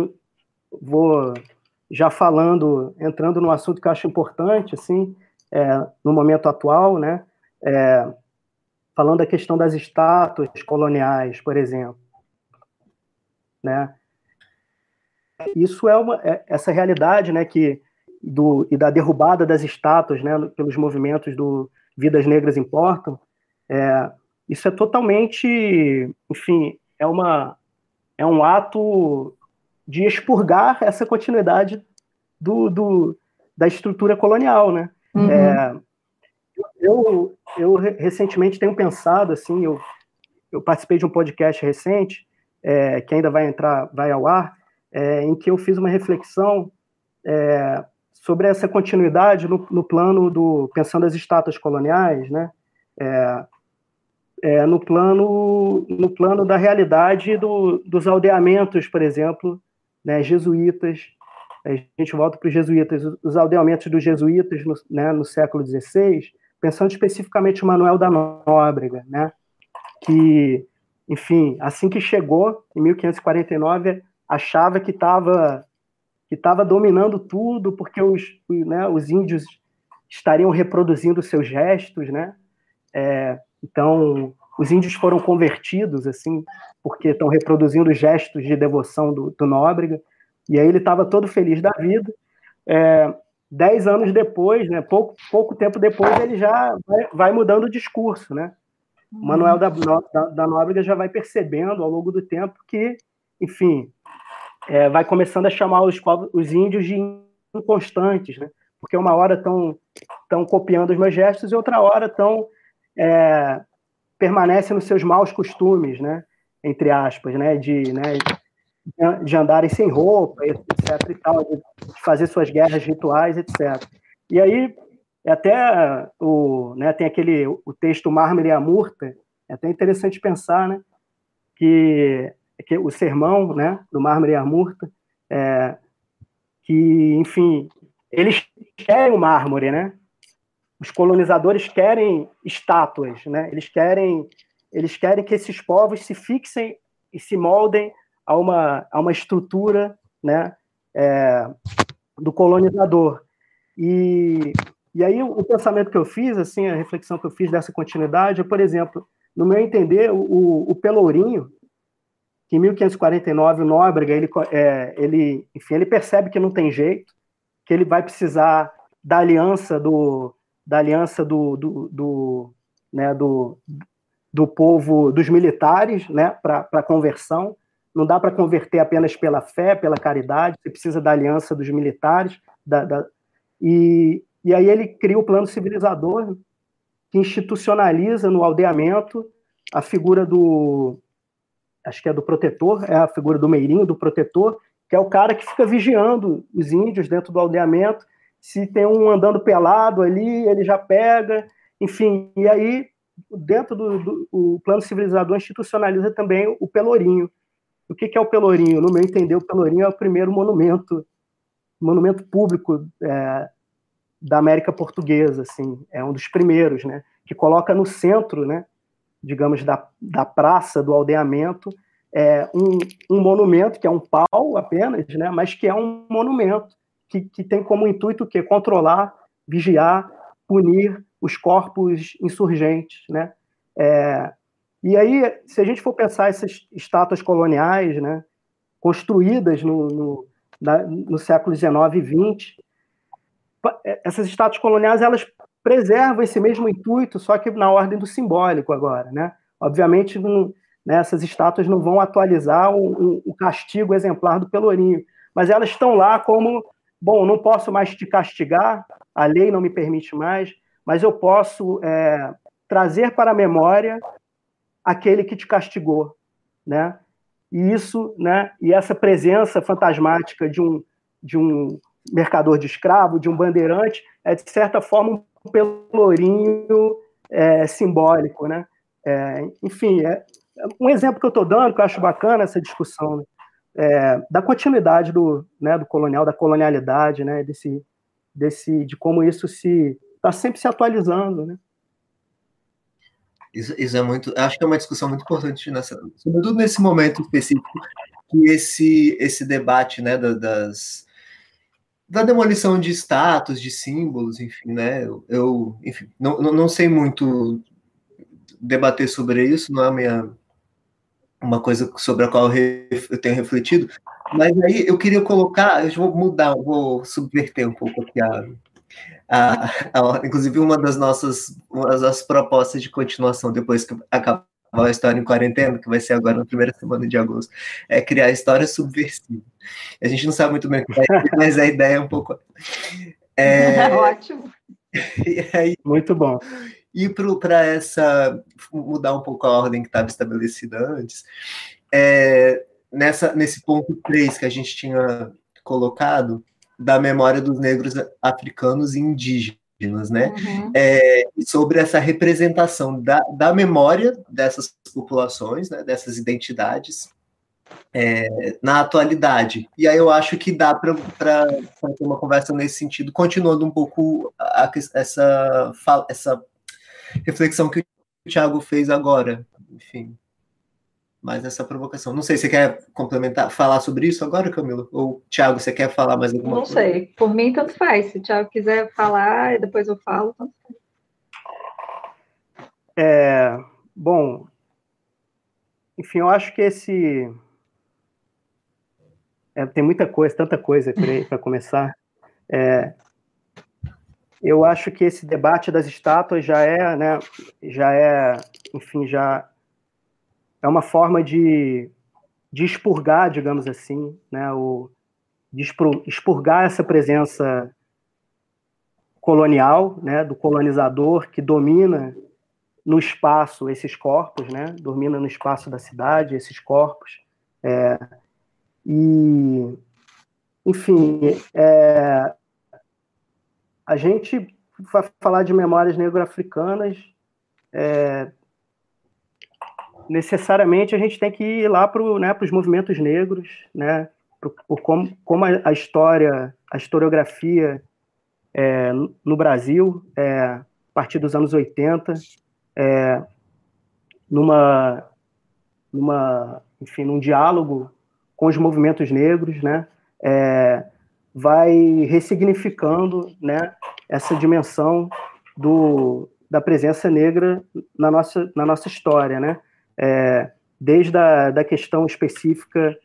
vou já falando, entrando no assunto que eu acho importante, assim, é, no momento atual, né? É, falando da questão das estátuas coloniais, por exemplo, né? Isso é uma é, essa realidade, né? Que do e da derrubada das estátuas, né? Pelos movimentos do Vidas Negras Importam, é, isso é totalmente, enfim, é uma é um ato de expurgar essa continuidade do, do da estrutura colonial, né? Uhum. É, eu, eu recentemente tenho pensado assim, eu, eu participei de um podcast recente é, que ainda vai entrar, vai ao ar, é, em que eu fiz uma reflexão é, sobre essa continuidade no, no, plano do pensando as estátuas coloniais, né? É, é, no plano no plano da realidade do, dos aldeamentos, por exemplo, né, jesuítas. A gente volta para os jesuítas, os aldeamentos dos jesuítas no, né, no século XVI, pensando especificamente o Manuel da Nóbrega, né, que, enfim, assim que chegou, em 1549, achava que estava que estava dominando tudo, porque os, né, os índios estariam reproduzindo seus gestos, né? É, então, os índios foram convertidos, assim, porque estão reproduzindo gestos de devoção do, do Nóbrega, e aí ele estava todo feliz da vida. É, dez anos depois, né, pouco, pouco tempo depois, ele já vai, vai mudando o discurso, né? O Manuel da, da, da, Nóbrega já vai percebendo ao longo do tempo que, enfim, é, vai começando a chamar os, os índios de inconstantes, né? Porque uma hora estão copiando os meus gestos e outra hora estão é, permanecem nos seus maus costumes, né? Entre aspas, né? De, né? de andarem sem roupa, etc. E tal, de fazer suas guerras rituais, etc. E aí, até o, né, tem aquele o texto Mármore e a Murta, é até interessante pensar, né? Que, que o sermão, né? Do Mármore e é, que, enfim, eles querem o mármore, né? os colonizadores querem estátuas, né? Eles querem, eles querem que esses povos se fixem e se moldem a uma, a uma estrutura, né? É, do colonizador. E, e aí o, pensamento que eu fiz, assim, a reflexão que eu fiz dessa continuidade, é, por exemplo, no meu entender, o, o Pelourinho, que em 1549 o Nóbrega, ele, é, ele, enfim, ele percebe que não tem jeito, que ele vai precisar da aliança do, da aliança do, do, do, né, do, do povo, dos militares, né, para conversão. Não dá para converter apenas pela fé, pela caridade, você precisa da aliança dos militares. Da, da, e, e aí ele cria o plano civilizador, que institucionaliza no aldeamento a figura do. Acho que é do protetor, é a figura do meirinho, do protetor, que é o cara que fica vigiando os índios dentro do aldeamento se tem um andando pelado ali, ele já pega, enfim. E aí, dentro do, do o plano civilizador, institucionaliza também o Pelourinho. O que, que é o Pelourinho? No meu entender, o Pelourinho é o primeiro monumento, monumento público é, da América Portuguesa, assim, é um dos primeiros, né? Que coloca no centro, né? Digamos da, da praça do aldeamento é, um, um monumento que é um pau apenas, né? Mas que é um monumento que, que tem como intuito o quê? Controlar, vigiar, punir os corpos insurgentes, né? É, e aí, se a gente for pensar essas estátuas coloniais, né, construídas no, no, na, no século XIX e XX, é, essas estátuas coloniais elas preservam esse mesmo intuito, só que na ordem do simbólico agora, né? Obviamente, não, né, essas estátuas não vão atualizar o, o, castigo exemplar do Pelourinho, mas elas estão lá como bom, não posso mais te castigar, a lei não me permite mais, mas eu posso é, trazer para a memória aquele que te castigou, né? E isso, né? E essa presença fantasmática de um de um mercador de escravo, de um bandeirante, é de certa forma um pelourinho é, simbólico, né? É, enfim, é, um exemplo que eu estou dando, que eu acho bacana essa discussão, é, da continuidade do, né, do colonial, da colonialidade, né, desse, desse, de como isso se está sempre se atualizando, né? Isso, isso, é muito, acho que é uma discussão muito importante nessa, sobretudo nesse momento específico que esse esse debate, né, das da demolição de status, de símbolos, enfim, né? Eu, enfim, não, não sei muito debater sobre isso, não é minha uma coisa sobre a qual eu tenho refletido, mas aí eu queria colocar, eu vou mudar, vou subverter um pouco aqui a, a, a, inclusive uma das nossas uma das propostas de continuação depois que acabar a história em quarentena, que vai ser agora na primeira semana de agosto, é criar história subversiva. A gente não sabe muito bem o que é, mas a ideia é um pouco. É... [laughs] Ótimo. [laughs] Aí, muito bom ir para essa mudar um pouco a ordem que estava estabelecida antes. É, nessa nesse ponto 3 que a gente tinha colocado da memória dos negros africanos e indígenas, né? Uhum. É, sobre essa representação da, da memória dessas populações, né, dessas identidades é, na atualidade. E aí eu acho que dá para ter uma conversa nesse sentido, continuando um pouco a, essa, essa reflexão que o Thiago fez agora. Enfim, mais essa provocação. Não sei, você quer complementar, falar sobre isso agora, Camila? Ou, Thiago, você quer falar mais alguma Não coisa? Não sei, por mim tanto faz. Se o Thiago quiser falar e depois eu falo, tanto faz. É, bom, enfim, eu acho que esse. É, tem muita coisa, tanta coisa para começar. É, eu acho que esse debate das estátuas já é, né, já é, enfim, já é uma forma de, de expurgar, digamos assim, né, o, de expurgar essa presença colonial, né, do colonizador que domina no espaço esses corpos, né, domina no espaço da cidade esses corpos, é, e, enfim, é, a gente vai falar de memórias negro-africanas, é, necessariamente a gente tem que ir lá para né, os movimentos negros, né, por, por como, como a, história, a historiografia é, no Brasil, é, a partir dos anos 80, é, numa, numa, enfim, num diálogo com os movimentos negros, né, é, vai ressignificando né, essa dimensão do, da presença negra na nossa, na nossa história, né? É, desde a da questão específica,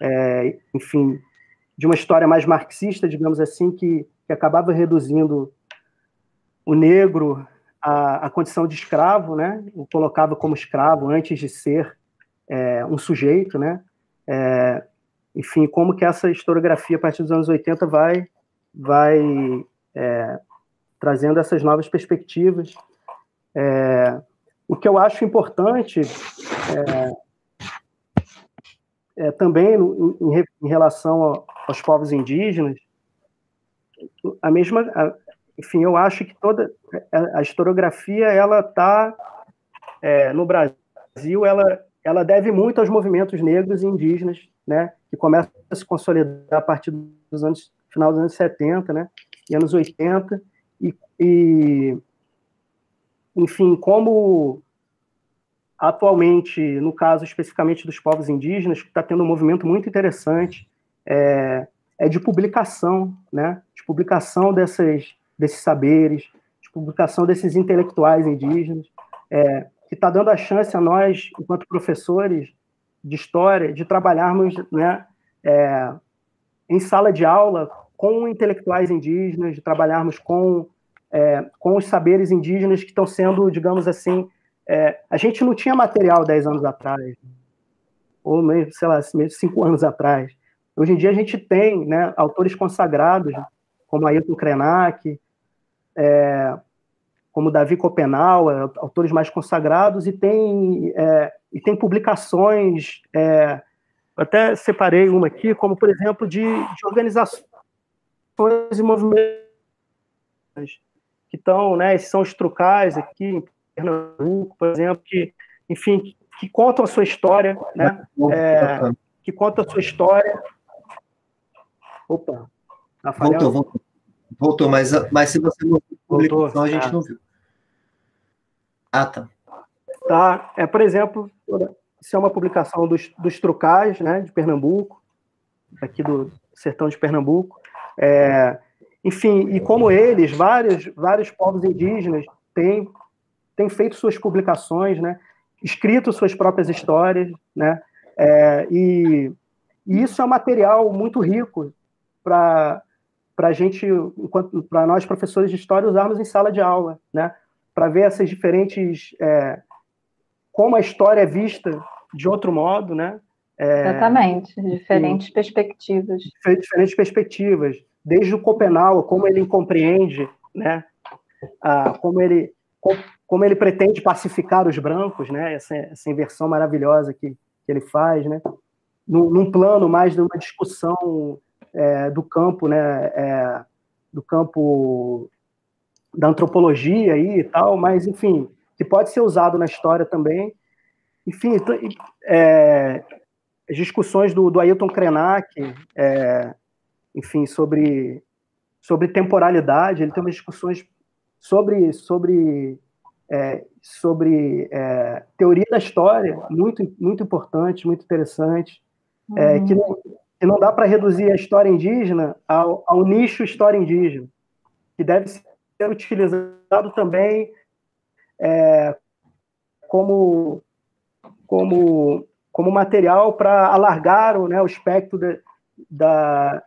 é, enfim, de uma história mais marxista, digamos assim, que, que acabava reduzindo o negro à, à condição de escravo, né? O colocava como escravo antes de ser é, um sujeito, né? É, enfim, como que essa historiografia, a partir dos anos 80, vai, vai é, trazendo essas novas perspectivas. É, o que eu acho importante é, é também em, em, relação aos povos indígenas, a mesma, a, enfim, eu acho que toda a, historiografia ela está é, no Brasil, ela ela deve muito aos movimentos negros e indígenas, né, que começam a se consolidar a partir dos anos final dos anos 70, né, e anos 80, e, e enfim, como atualmente, no caso especificamente dos povos indígenas, está tendo um movimento muito interessante, é, é de publicação, né, de publicação dessas, desses saberes, de publicação desses intelectuais indígenas, é, que está dando a chance a nós, enquanto professores de história, de trabalharmos né, é, em sala de aula com intelectuais indígenas, de trabalharmos com, é, com os saberes indígenas que estão sendo, digamos assim, é, a gente não tinha material 10 anos atrás, ou mesmo, sei lá, mesmo 5 anos atrás. Hoje em dia a gente tem né, autores consagrados, como Ailton Krenak, é, como Davi Copenau, autores mais consagrados, e tem, é, e tem publicações, é, até separei uma aqui, como, por exemplo, de, de organizações e movimentos que estão, né, esses são os trucais aqui em Pernambuco, por exemplo, que, enfim, que, que contam a sua história, né, é, que contam a sua história. Opa, tá voltou, voltou. Voltou, mas, mas se você não publicação, a gente ah. não viu. Ah, tá. Tá, é, por exemplo, isso é uma publicação dos, dos Trucais, né, de Pernambuco, aqui do sertão de Pernambuco. É, enfim, e como eles, vários, vários povos indígenas têm, têm feito suas publicações, né, escrito suas próprias histórias, né, é, e, e isso é um material muito rico para para a gente, para nós professores de história, usarmos em sala de aula, né? Para ver essas diferentes, é, como a história é vista de outro modo, né? É, Exatamente, diferentes e, perspectivas. Diferentes perspectivas, desde o Copenau, como ele compreende, né? Ah, como ele como ele pretende pacificar os brancos, né? Essa, essa inversão maravilhosa que, que ele faz, né? Num, num plano mais de uma discussão é, do campo, né, é, do campo da antropologia aí e tal, mas enfim, que pode ser usado na história também. Enfim, é, discussões do, do Ailton Krenak, é, enfim, sobre, sobre temporalidade, ele tem umas discussões sobre, sobre, é, sobre é, teoria da história, muito, muito importante, muito interessante, é, uhum. que não, que não dá para reduzir a história indígena ao, ao, nicho história indígena, que deve ser utilizado também é, como, como, como material para alargar né, o espectro de, da,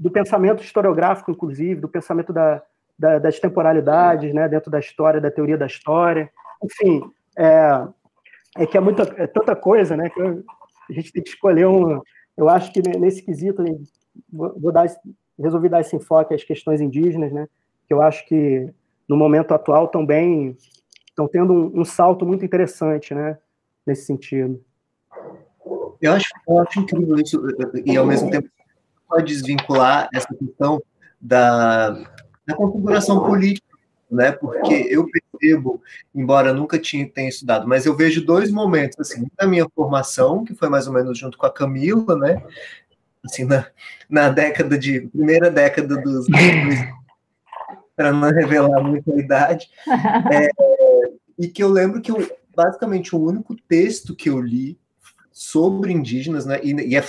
do pensamento historiográfico, inclusive, do pensamento da, da, das temporalidades, né, dentro da história, da teoria da história. Enfim, é, é que é, muita, é tanta coisa né, que a gente tem que escolher um eu acho que nesse quesito, vou dar, resolvi dar esse enfoque às questões indígenas, né? Que eu acho que no momento atual também estão tendo um, um salto muito interessante, né? Nesse sentido. Eu acho, eu acho incrível isso, e ao mesmo tempo pode desvincular essa questão da, da configuração política, né? Porque eu percebo, embora nunca tinha, tenha estudado, mas eu vejo dois momentos, assim, na minha formação, que foi mais ou menos junto com a Camila, né? Assim, na, na década de, primeira década dos, [laughs] para não revelar muita idade, [laughs] é, e que eu lembro que eu, basicamente o único texto que eu li sobre indígenas, né, e, e é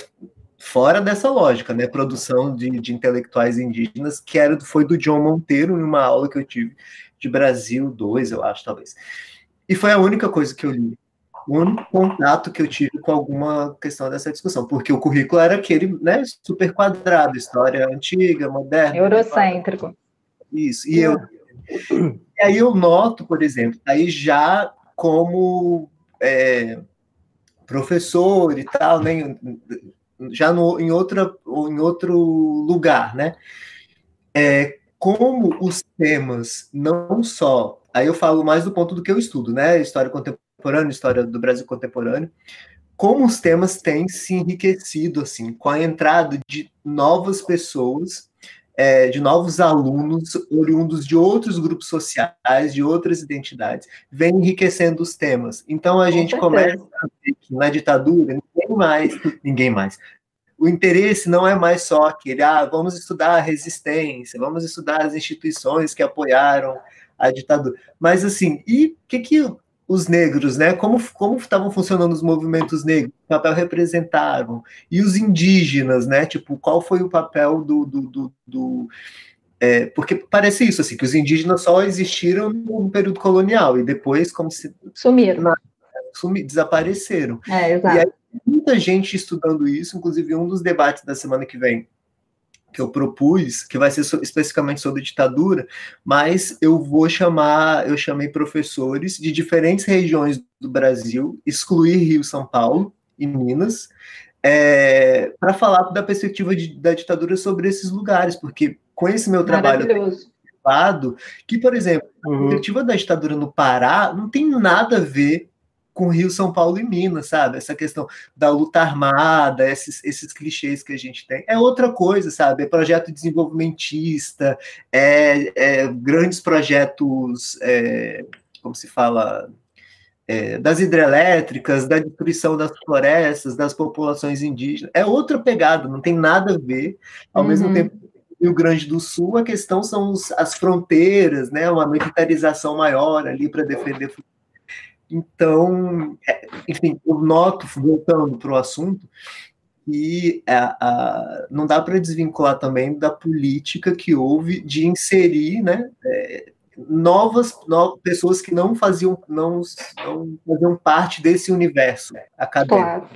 fora dessa lógica, né, produção de, de intelectuais indígenas, que era, foi do John Monteiro, em uma aula que eu tive de Brasil 2, eu acho, talvez. E foi a única coisa que eu li. O único contato que eu tive com alguma questão dessa discussão, porque o currículo era aquele, né, super quadrado, história antiga, moderna. Eurocêntrico. Isso. E eu e aí eu noto, por exemplo, aí já como é, professor e tal, né, já no, em, outra, em outro lugar, né? É, como os temas não só. Aí eu falo mais do ponto do que eu estudo, né? História contemporânea, história do Brasil contemporâneo. Como os temas têm se enriquecido, assim, com a entrada de novas pessoas, é, de novos alunos, oriundos de outros grupos sociais, de outras identidades, vem enriquecendo os temas. Então a com gente certeza. começa a ver que na ditadura, ninguém mais, ninguém mais, o interesse não é mais só aquele, ah, vamos estudar a resistência, vamos estudar as instituições que apoiaram a ditadura. Mas assim, e o que que os negros, né? Como como estavam funcionando os movimentos negros? Que papel representavam? E os indígenas, né? Tipo, qual foi o papel do, do, do, do é, porque parece isso, assim, que os indígenas só existiram no período colonial e depois como se sumiram, na, sumi, desapareceram. É, exato. E aí, muita gente estudando isso, inclusive um dos debates da semana que vem que eu propus, que vai ser so, especificamente sobre ditadura, mas eu vou chamar, eu chamei professores de diferentes regiões do Brasil, excluir Rio, São Paulo e Minas, é, para falar da perspectiva de, da ditadura sobre esses lugares, porque com esse meu trabalho que, por exemplo, a uhum. perspectiva da ditadura no Pará não tem nada a ver com Rio, São Paulo e Minas, sabe? Essa questão da luta armada, esses, esses clichês que a gente tem. É outra coisa, sabe? É projeto desenvolvimentista, é, é grandes projetos, é, como se fala, é, das hidrelétricas, da destruição das florestas, das populações indígenas. É outra pegada, não tem nada a ver. Ao uhum. mesmo tempo, Rio Grande do Sul, a questão são os, as fronteiras, né? Uma militarização maior ali para defender então, é, enfim, eu noto, voltando para o assunto, que a, a, não dá para desvincular também da política que houve de inserir né, é, novas, novas pessoas que não faziam, não, não faziam parte desse universo acadêmico. Claro,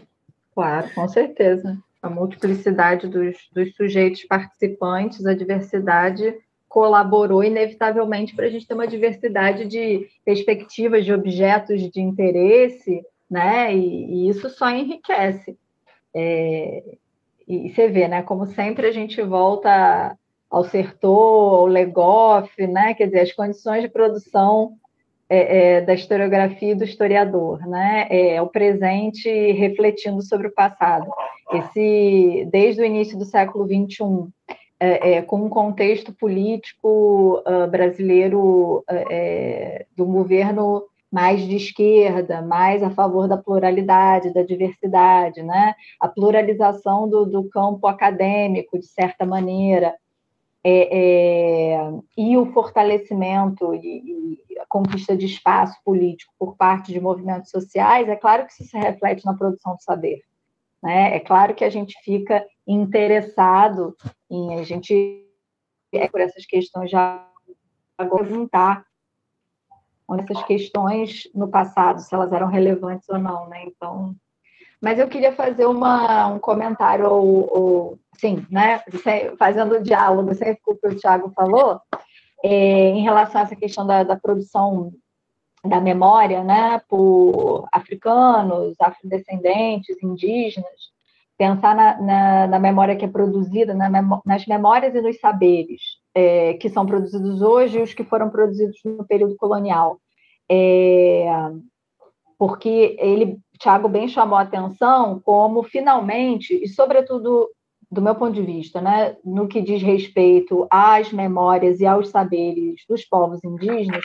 claro, com certeza. A multiplicidade dos, dos sujeitos participantes, a diversidade colaborou inevitavelmente para a gente ter uma diversidade de perspectivas, de objetos de interesse, né? E, e isso só enriquece. É, e você vê, né? Como sempre a gente volta ao Sertor, ao Legoff, né? Quer dizer, as condições de produção é, é, da historiografia e do historiador, né? É, o presente refletindo sobre o passado. Esse, desde o início do século XXI, é, é, com um contexto político uh, brasileiro uh, do governo mais de esquerda, mais a favor da pluralidade, da diversidade, né? a pluralização do, do campo acadêmico, de certa maneira, é, é, e o fortalecimento e, e, a conquista de espaço político por parte de movimentos sociais, é claro que isso se reflete na produção do saber. Né? É claro que a gente fica interessado em a gente é por essas questões já perguntar essas questões no passado, se elas eram relevantes ou não, né? Então, mas eu queria fazer uma, um comentário, ou, ou sim, né? Fazendo diálogo sempre com o que o Thiago falou, é, em relação a essa questão da, da produção da memória, né, por africanos, afrodescendentes, indígenas, pensar na, na, na, memória que é produzida, na nas memórias e nos saberes é, que são produzidos hoje e os que foram produzidos no período colonial. É, porque ele, Tiago, bem chamou a atenção como, finalmente, e sobretudo do meu ponto de vista, né, no que diz respeito às memórias e aos saberes dos povos indígenas,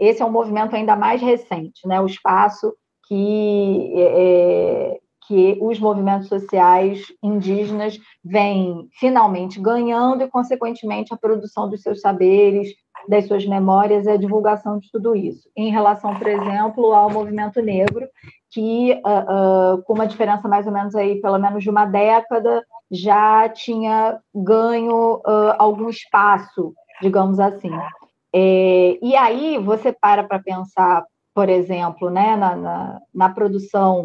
esse é um movimento ainda mais recente, né, o espaço que é, que os movimentos sociais indígenas vêm finalmente ganhando e, consequentemente, a produção dos seus saberes, das suas memórias e a divulgação de tudo isso. Em relação, por exemplo, ao movimento negro, que, uh, uh, com uma diferença mais ou menos aí, pelo menos de uma década, já tinha ganho uh, algum espaço, digamos assim. É, e aí você para para pensar, por exemplo, né, na, na, na produção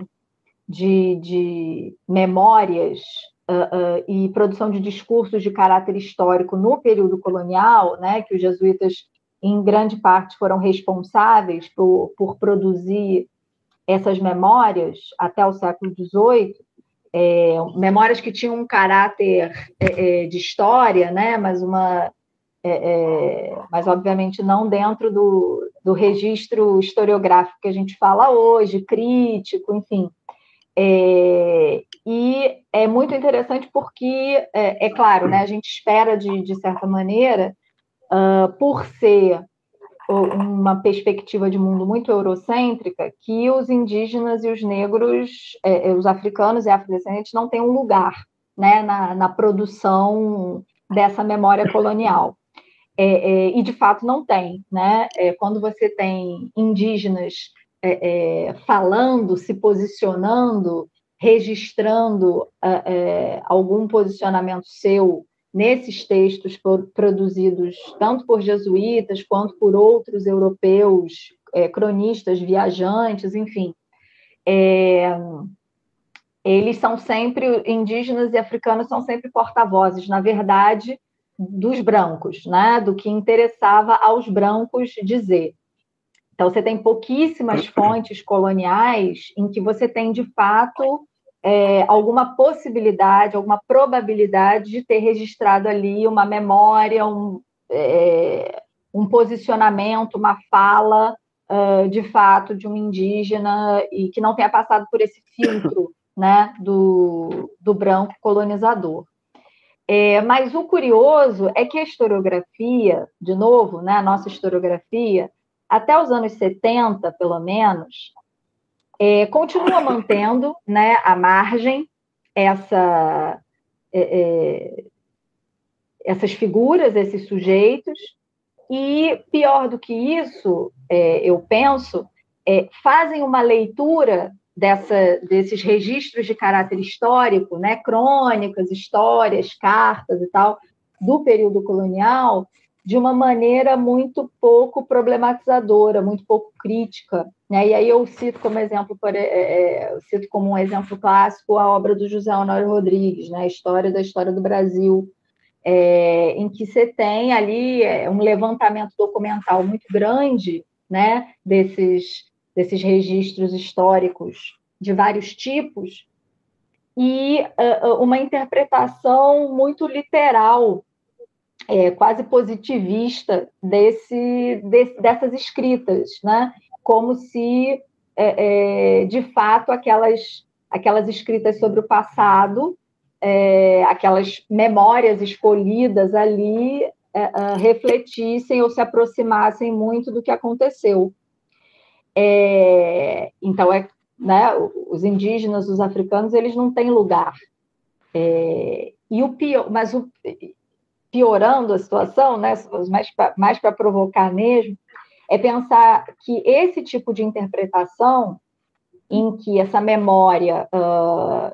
de, de memórias uh, uh, e produção de discursos de caráter histórico no período colonial, né, que os jesuítas, em grande parte, foram responsáveis por, por produzir essas memórias até o século XVIII, é, memórias que tinham um caráter é, é, de história, né, mas uma é, é, mas obviamente não dentro do, do registro historiográfico que a gente fala hoje, crítico, enfim. É, e é muito interessante porque, é, é, claro, né, a gente espera, de, de certa maneira, uh, por ser uma perspectiva de mundo muito eurocêntrica, que os indígenas e os negros, é, é, os africanos e afrodescendentes não têm um lugar né, na, na produção dessa memória colonial. É, é, e de fato não tem. Né? É, quando você tem indígenas é, é, falando, se posicionando, registrando é, algum posicionamento seu nesses textos produzidos tanto por jesuítas quanto por outros europeus, cronistas, viajantes, enfim. Eles são sempre, indígenas e africanos são sempre porta-vozes, na verdade, dos brancos, né? do que interessava aos brancos dizer. Então, você tem pouquíssimas fontes coloniais em que você tem, de fato, é, alguma possibilidade, alguma probabilidade de ter registrado ali uma memória, um, é, um posicionamento, uma fala uh, de fato de um indígena e que não tenha passado por esse filtro né, do, do branco colonizador. É, mas o curioso é que a historiografia, de novo, né, a nossa historiografia, até os anos 70, pelo menos, é, continua mantendo né, a margem essa, é, é, essas figuras, esses sujeitos, e pior do que isso, é, eu penso, é, fazem uma leitura dessa, desses registros de caráter histórico, né, crônicas, histórias, cartas e tal, do período colonial, de uma maneira muito pouco problematizadora, muito pouco crítica. Né? E aí eu cito como exemplo, é, é cito como um exemplo clássico a obra do José Honório Rodrigues, né? história da história do Brasil, é, em que você tem ali é, um levantamento documental muito grande né? desses, desses registros históricos de vários tipos e uh, uma interpretação muito literal é, quase positivista desse, desse, dessas escritas, né? como se, é, é, de fato, aquelas, aquelas escritas sobre o passado, é, aquelas memórias escolhidas ali, é, é, refletissem ou se aproximassem muito do que aconteceu. Então, é, né, os indígenas, os africanos, eles não têm lugar. e o pior, mas o, piorando a situação, né, mais para provocar mesmo, é pensar que esse tipo de interpretação, em que essa memória uh,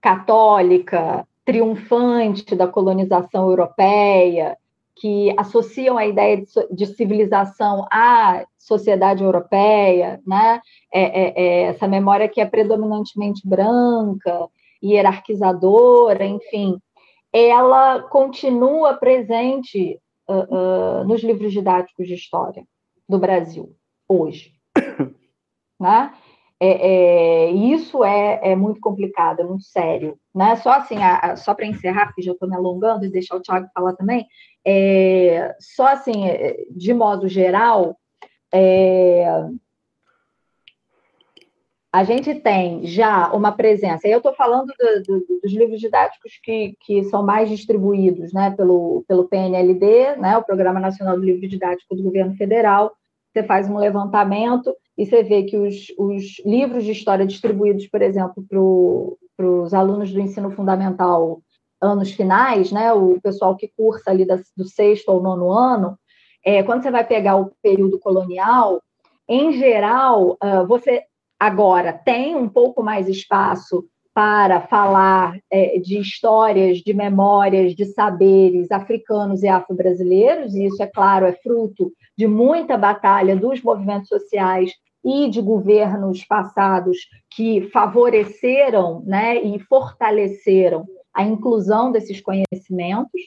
católica, triunfante da colonização europeia, que associam a ideia de, de civilização à sociedade europeia, né? É, é, é essa memória que é predominantemente branca, hierarquizadora, enfim, ela continua presente uh, uh, nos livros didáticos de história do Brasil hoje. né? É, é, isso é, é, muito complicado, é muito sério. Né? Só assim, a, a, só para encerrar, porque já estou me alongando e deixar o Tiago falar também, é, só assim, é, de modo geral, é, a gente tem já uma presença, e eu estou falando do, do, dos livros didáticos que, que são mais distribuídos né, pelo, pelo PNLD, né, o Programa Nacional do Livro Didático do Governo Federal. Você faz um levantamento e você vê que os, os livros de história distribuídos, por exemplo, para os alunos do ensino fundamental anos finais, né, o pessoal que cursa ali da, do sexto ou nono ano, é, quando você vai pegar o período colonial, em geral, uh, você Agora, tem um pouco mais espaço para falar é, de histórias, de memórias, de saberes africanos e afro-brasileiros, e isso, é claro, é fruto de muita batalha dos movimentos sociais e de governos passados que favoreceram né, e fortaleceram a inclusão desses conhecimentos,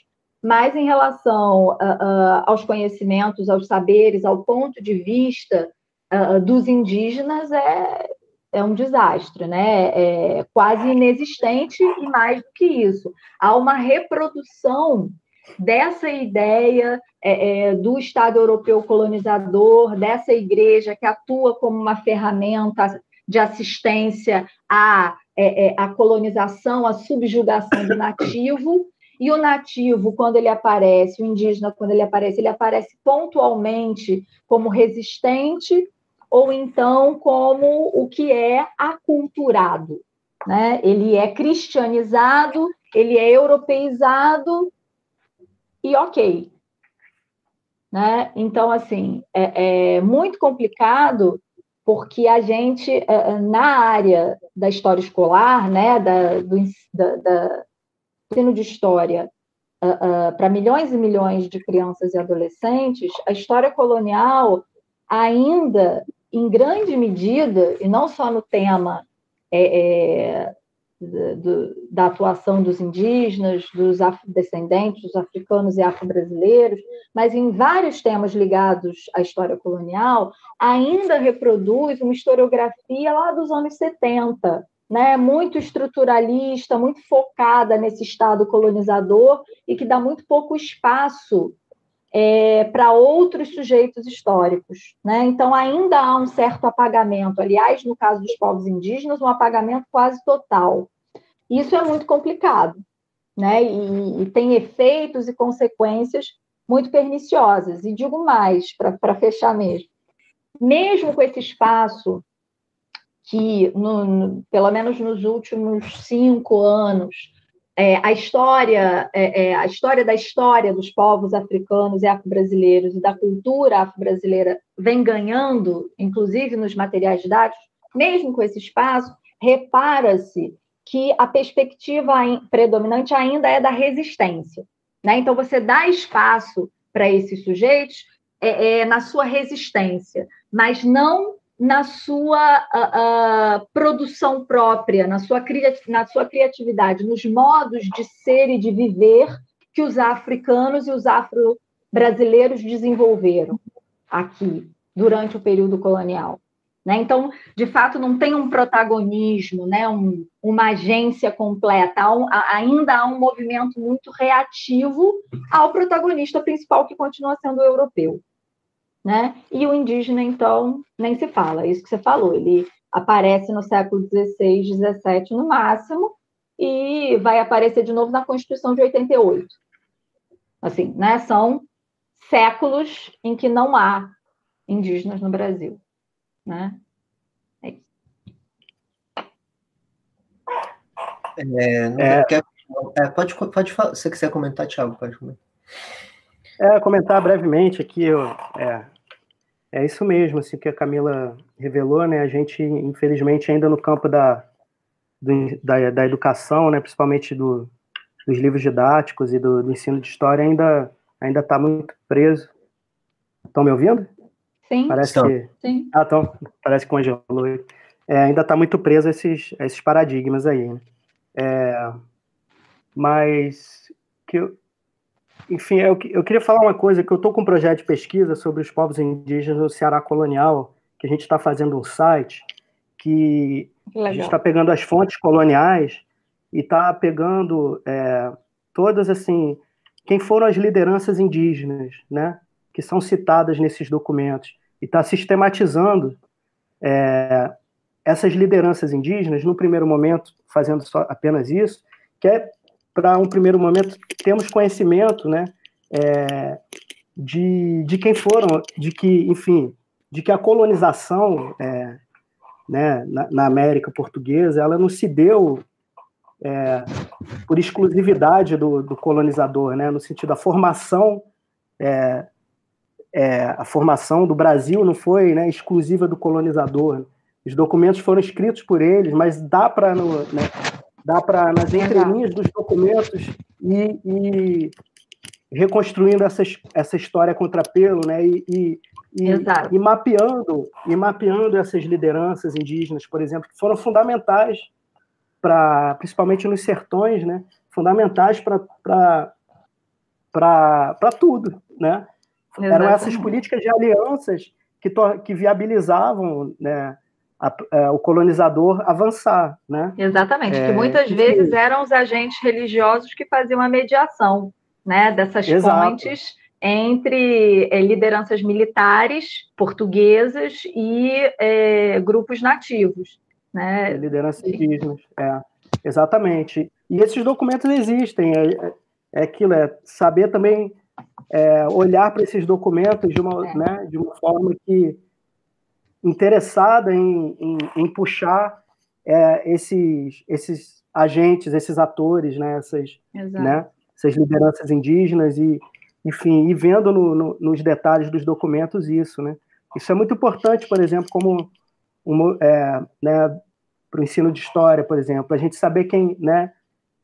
mas em relação uh, uh, aos conhecimentos, aos saberes, ao ponto de vista uh, dos indígenas é, é um desastre, né? É quase inexistente e mais do que isso. Há uma reprodução dessa ideia é, é, do Estado europeu colonizador, dessa igreja que atua como uma ferramenta de assistência à, é, é, à colonização, à subjugação do nativo. E o nativo, quando ele aparece, o indígena, quando ele aparece, ele aparece pontualmente como resistente ou então como o que é aculturado. Né? Ele é cristianizado, ele é europeizado e ok. Né? Então, assim, é, é muito complicado porque a gente, é, é, na área da história escolar, né, da, do da, da ensino de história, uh, uh, para milhões e milhões de crianças e adolescentes, a história colonial ainda em grande medida, e não só no tema é, é, da atuação dos indígenas, dos afrodescendentes, dos africanos e afro-brasileiros, mas em vários temas ligados à história colonial, ainda reproduz uma historiografia lá dos anos 70, né, muito estruturalista, muito focada nesse Estado colonizador e que dá muito pouco espaço é, para outros sujeitos históricos. Né? Então, ainda há um certo apagamento. Aliás, no caso dos povos indígenas, um apagamento quase total. Isso é muito complicado, né? e, e tem efeitos e consequências muito perniciosas. E digo mais, para fechar mesmo, mesmo com esse espaço que, no, no, pelo menos nos últimos cinco anos, é, a história, é, é, a história da história dos povos africanos e afro-brasileiros e da cultura afro-brasileira vem ganhando, inclusive nos materiais didáticos, mesmo com esse espaço, repara-se que a perspectiva predominante ainda é da resistência. Né? Então, você dá espaço para esses sujeitos é, é, na sua resistência, mas não na sua uh, uh, produção própria, na sua, na sua criatividade, nos modos de ser e de viver que os africanos e os afro-brasileiros desenvolveram aqui durante o período colonial. Né? Então, de fato, não tem um protagonismo, né? Um, uma agência completa, há um, ainda há um movimento muito reativo ao protagonista principal, que continua sendo o europeu né? E o indígena, então, nem se fala, é isso que você falou, ele aparece no século XVI, XVII no máximo, e vai aparecer de novo na Constituição de 88. Assim, né? São séculos em que não há indígenas no Brasil, né? É isso. É, é... Quer, é, pode, pode falar, se você quiser comentar, Thiago, pode comentar. É, comentar brevemente aqui, eu, é, é isso mesmo, assim, que a Camila revelou, né? A gente, infelizmente, ainda no campo da, do, da, da, educação, né? Principalmente do, dos livros didáticos e do, do ensino de história, ainda ainda está muito preso. Estão me ouvindo? Sim. Parece que. Sim. Ah, então, parece que congelou. É, ainda está muito preso a esses, a esses paradigmas aí. Né? É, mas que eu, enfim, eu, eu queria falar uma coisa, que eu estou com um projeto de pesquisa sobre os povos indígenas no Ceará colonial, que a gente está fazendo um site que Legal. a gente está pegando as fontes coloniais e está pegando é, todas, assim, quem foram as lideranças indígenas, né, que são citadas nesses documentos, e está sistematizando é, essas lideranças indígenas, no primeiro momento, fazendo só apenas isso, que é para um primeiro momento, temos conhecimento, né, é, de, de quem foram, de que, enfim, de que a colonização, é, né, na, na, América Portuguesa, ela não se deu é, por exclusividade do, do, colonizador, né, no sentido da formação, é, é, a formação do Brasil não foi né, exclusiva do colonizador. Os documentos foram escritos por eles, mas dá para né, dá para, nas entrelinhas dos documentos, ir, ir reconstruindo essa, essa história contra pelo, né? E, e, e, e, mapeando, e mapeando essas lideranças indígenas, por exemplo, que foram fundamentais para, principalmente nos sertões, né? Fundamentais para para tudo, né? Exatamente. Eram essas políticas de alianças que, que viabilizavam né, a, é, o colonizador avançar, né? Exatamente, é, que muitas que... vezes eram os agentes religiosos que faziam a mediação, né, dessas Exato. pontes entre é, lideranças militares portuguesas e é, grupos nativos, né? Lideranças indígenas, é, exatamente. E esses documentos existem, é, é, é aquilo, é saber também olhar para esses documentos de uma, né, de uma forma que interessada em, em, em puxar é, esses, esses agentes, esses atores, né, essas, né, essas lideranças indígenas e, enfim, e vendo no, no, nos detalhes dos documentos isso, né? Isso é muito importante, por exemplo, como uma, é, né, para o ensino de história, por exemplo, a gente saber quem, né,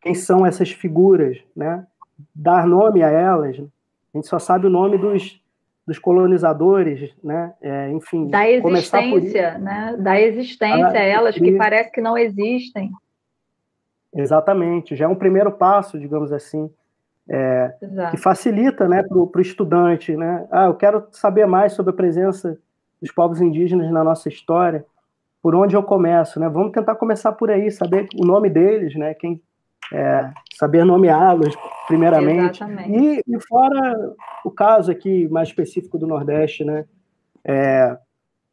quem são essas figuras, né? Dar nome a elas. A gente só sabe o nome dos, dos colonizadores, né? É, enfim, da existência, né? Da existência, ah, elas que parece que não existem. Exatamente, já é um primeiro passo, digamos assim, é, que facilita, né, para o estudante, né? Ah, eu quero saber mais sobre a presença dos povos indígenas na nossa história. Por onde eu começo, né? Vamos tentar começar por aí, saber o nome deles, né? Quem, é, saber nomeá-los, primeiramente. E, e, fora o caso aqui mais específico do Nordeste, né? É,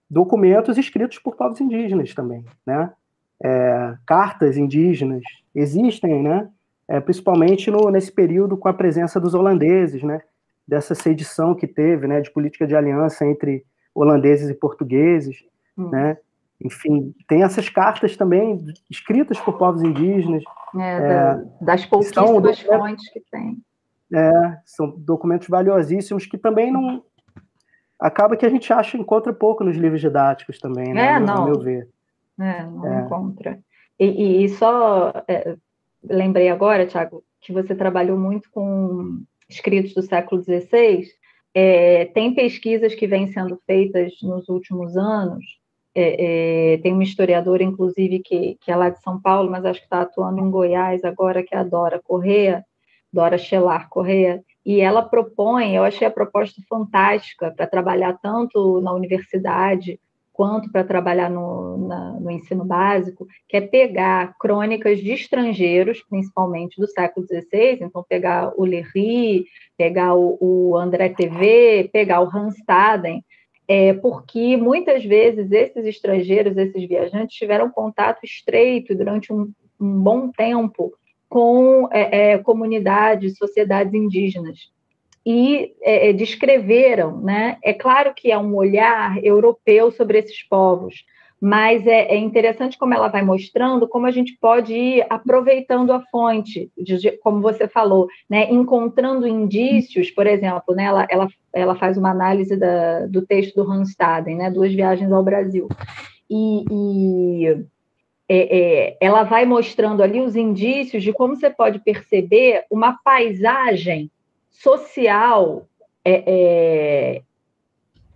documentos escritos por povos indígenas também, né? É, cartas indígenas existem, né? É, principalmente no, nesse período com a presença dos holandeses, né? Dessa sedição que teve, né? De política de aliança entre holandeses e portugueses, hum. né? Enfim, tem essas cartas também escritas por povos indígenas. É, é, das pouquíssimas fontes que tem. É, são documentos valiosíssimos que também não. Acaba que a gente acha, encontra pouco nos livros didáticos também, né? É, não. meu ver. É, não é. encontra. E, e só é, lembrei agora, Tiago, que você trabalhou muito com escritos do século XVI. É, tem pesquisas que vêm sendo feitas nos últimos anos é, é, tem uma historiadora, inclusive, que, que é lá de São Paulo, mas acho que está atuando em Goiás agora, que é a Dora Correa, Dora Chelar Correa, e ela propõe, eu achei a proposta fantástica para trabalhar tanto na universidade quanto para trabalhar no, na, no ensino básico, que é pegar crônicas de estrangeiros, principalmente do século XVI, então pegar o Léry, pegar o, o André TV, pegar o Hans Staden, é, porque muitas vezes esses estrangeiros, esses viajantes, tiveram contato estreito durante um, um bom tempo com é, é, comunidades, sociedades indígenas e é, é, descreveram, né? É claro que é um olhar europeu sobre esses povos, mas é, é, interessante como ela vai mostrando como a gente pode ir aproveitando a fonte, de, como você falou, né, encontrando indícios, por exemplo, né, ela, ela, ela faz uma análise da, do texto do Hans Staden, né, Duas Viagens ao Brasil, e, e é, é, ela vai mostrando ali os indícios de como você pode perceber uma paisagem social é, é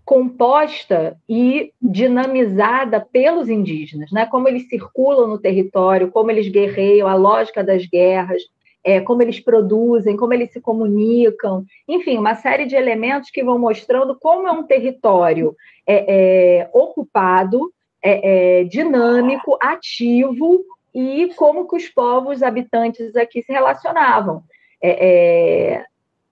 composta e dinamizada pelos indígenas, né? Como eles circulam no território, como eles guerreiam, a lógica das guerras, é, como eles produzem, como eles se comunicam, enfim, uma série de elementos que vão mostrando como é um território é, é, ocupado, é, é, dinâmico, ativo e como que os povos habitantes aqui se relacionavam. É, é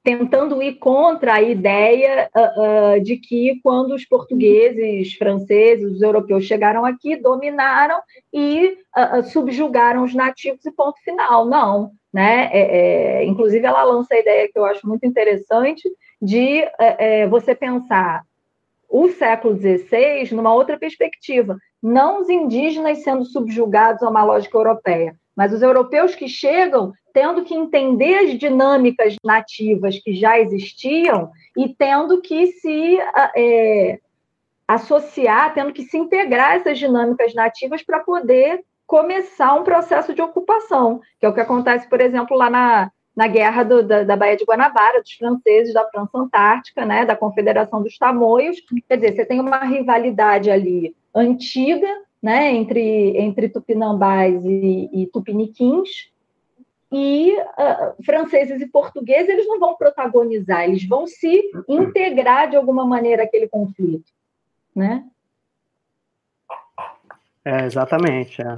tentando ir contra a ideia uh, uh, de que quando os portugueses, franceses, os europeus chegaram aqui, dominaram e uh, subjugaram os nativos e ponto final. Não, né? É, é, inclusive ela lança a ideia que eu acho muito interessante de é, é você pensar o século XVI numa outra perspectiva, não os indígenas sendo subjugados a uma lógica europeia, mas os europeus que chegam tendo que entender as dinâmicas nativas que já existiam e tendo que se é, associar, tendo que se integrar essas dinâmicas nativas para poder começar um processo de ocupação, que é o que acontece, por exemplo, lá na, na guerra do, da, da Baía de Guanabara, dos franceses da França Antártica, né, da Confederação dos Tamoios. Quer dizer, você tem uma rivalidade ali antiga, né, entre, entre tupinambás e, e tupiniquins, e uh, franceses e portugueses eles não vão protagonizar, eles vão se integrar de alguma maneira aquele conflito, né? É, exatamente. É.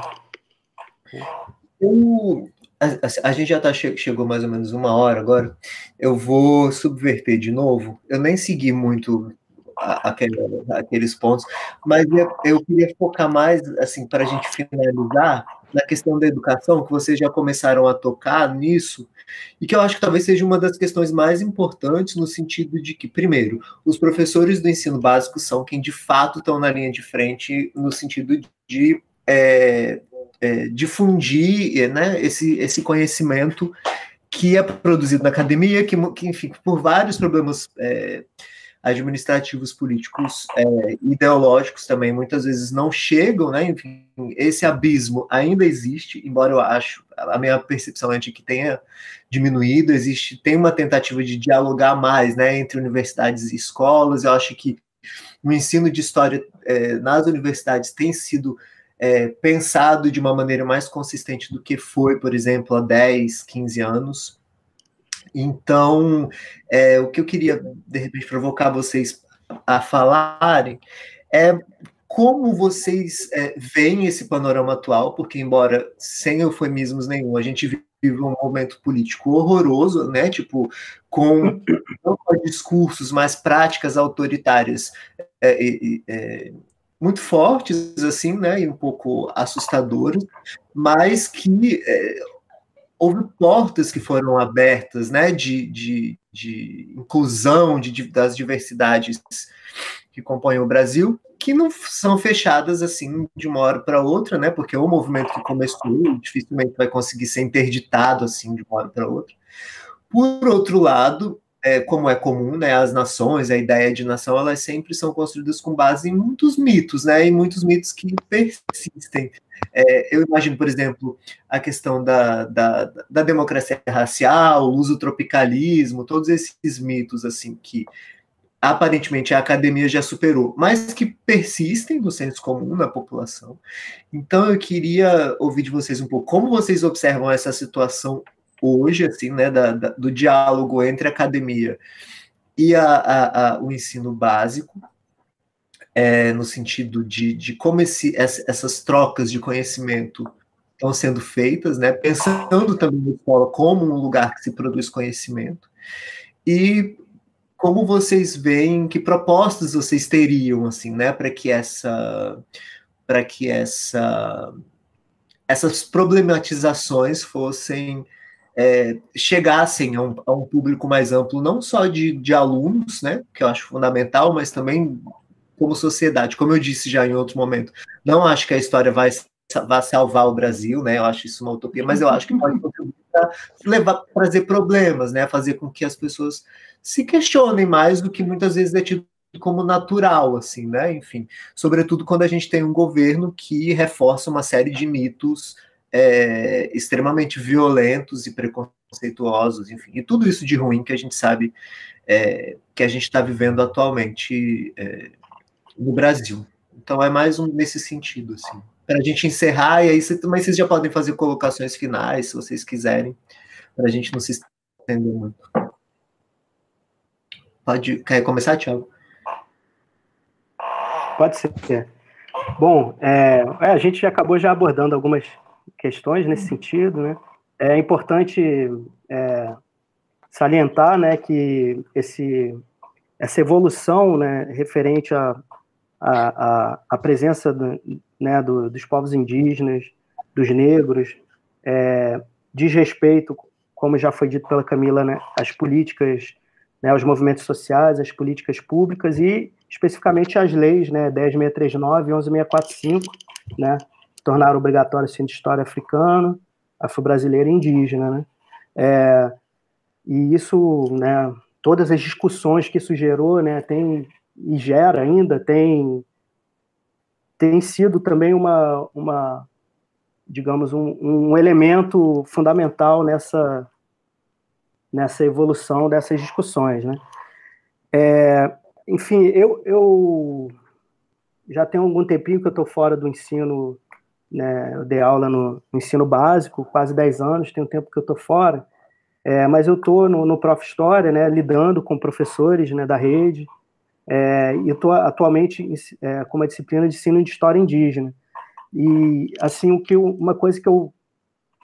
Eu, a, a, gente já tá, chegou mais ou menos uma hora agora. Eu vou subverter de novo. Eu nem segui muito aquele, aqueles pontos, mas eu, eu queria focar mais, assim, para a gente finalizar, na questão da educação, que vocês já começaram a tocar nisso, e que eu acho que talvez seja uma das questões mais importantes no sentido de que, primeiro, os professores do ensino básico são quem de fato estão na linha de frente no sentido de é, é, difundir né, esse, esse conhecimento que é produzido na academia, que, que enfim, por vários problemas é, administrativos políticos é, ideológicos também muitas vezes não chegam, né? Enfim, esse abismo ainda existe, embora eu acho, a minha percepção é de que tenha diminuído, existe, tem uma tentativa de dialogar mais, né, entre universidades e escolas, eu acho que o ensino de história é, nas universidades tem sido é, pensado de uma maneira mais consistente do que foi, por exemplo, há 10, 15 anos, então, é, o que eu queria, de repente, provocar vocês a falarem é como vocês é, veem esse panorama atual, porque, embora sem eufemismos nenhum, a gente vive um momento político horroroso, né? Tipo, com não só discursos, mas práticas autoritárias é, é, é, muito fortes, assim, né? E um pouco assustadoras, mas que é, houve portas que foram abertas, né? De, de, de inclusão de, das diversidades que compõem o Brasil, que não são fechadas assim de uma hora para outra, né? Porque o movimento que começou dificilmente vai conseguir ser interditado assim de uma hora para outra. Por outro lado, é, como é comum, né, as nações, a ideia de nação, elas sempre são construídas com base em muitos mitos, né, em muitos mitos que persistem. É, eu imagino, por exemplo, a questão da, da, da democracia racial, o tropicalismo, todos esses mitos assim que aparentemente a academia já superou, mas que persistem no senso comum na população. Então eu queria ouvir de vocês um pouco como vocês observam essa situação hoje, assim, né, da, da, do diálogo entre a academia e a, a, a, o ensino básico, é, no sentido de, de como esse, essas trocas de conhecimento estão sendo feitas, né, pensando também na escola como um lugar que se produz conhecimento, e como vocês veem, que propostas vocês teriam, assim, né, para que essa, para que essa, essas problematizações fossem é, chegassem a um, a um, público mais amplo, não só de, de alunos, né, que eu acho fundamental, mas também como sociedade. Como eu disse já em outro momento, não acho que a história vai, vai salvar o Brasil, né? Eu acho isso uma utopia, mas eu acho que pode contribuir para trazer problemas, né? Fazer com que as pessoas se questionem mais do que muitas vezes é tido como natural, assim, né? Enfim, sobretudo quando a gente tem um governo que reforça uma série de mitos é, extremamente violentos e preconceituosos, enfim, e tudo isso de ruim que a gente sabe é, que a gente está vivendo atualmente é, no Brasil. Então é mais um nesse sentido, assim, para a gente encerrar e aí, mas vocês já podem fazer colocações finais, se vocês quiserem, para a gente não se estender muito. Pode, quer começar, Tiago? Pode ser. Bom, é, é, a gente já acabou já abordando algumas questões nesse sentido, né? É importante é, salientar, né, que esse, essa evolução, né, referente à a, a, a, presença do, né, do, dos povos indígenas, dos negros, é, diz respeito, como já foi dito pela Camila, né, às políticas né, aos movimentos sociais, às políticas públicas e especificamente às leis, né, 10639 e 11645, né, tornaram obrigatório o ensino de história africano, afro-brasileiro e indígena, né, é, e isso, né, todas as discussões que isso gerou, né, tem e gera ainda, tem tem sido também uma, uma digamos, um, um elemento fundamental nessa nessa evolução dessas discussões, né? É, enfim, eu, eu já tenho algum tempinho que eu estou fora do ensino, né, eu dei aula no, ensino básico, quase 10 anos, tem um tempo que eu estou fora, é, mas eu estou no, no Prof. História, né, lidando com professores né, da rede, é, e estou atualmente é, com uma disciplina de ensino de História Indígena. E, assim, o que uma coisa que eu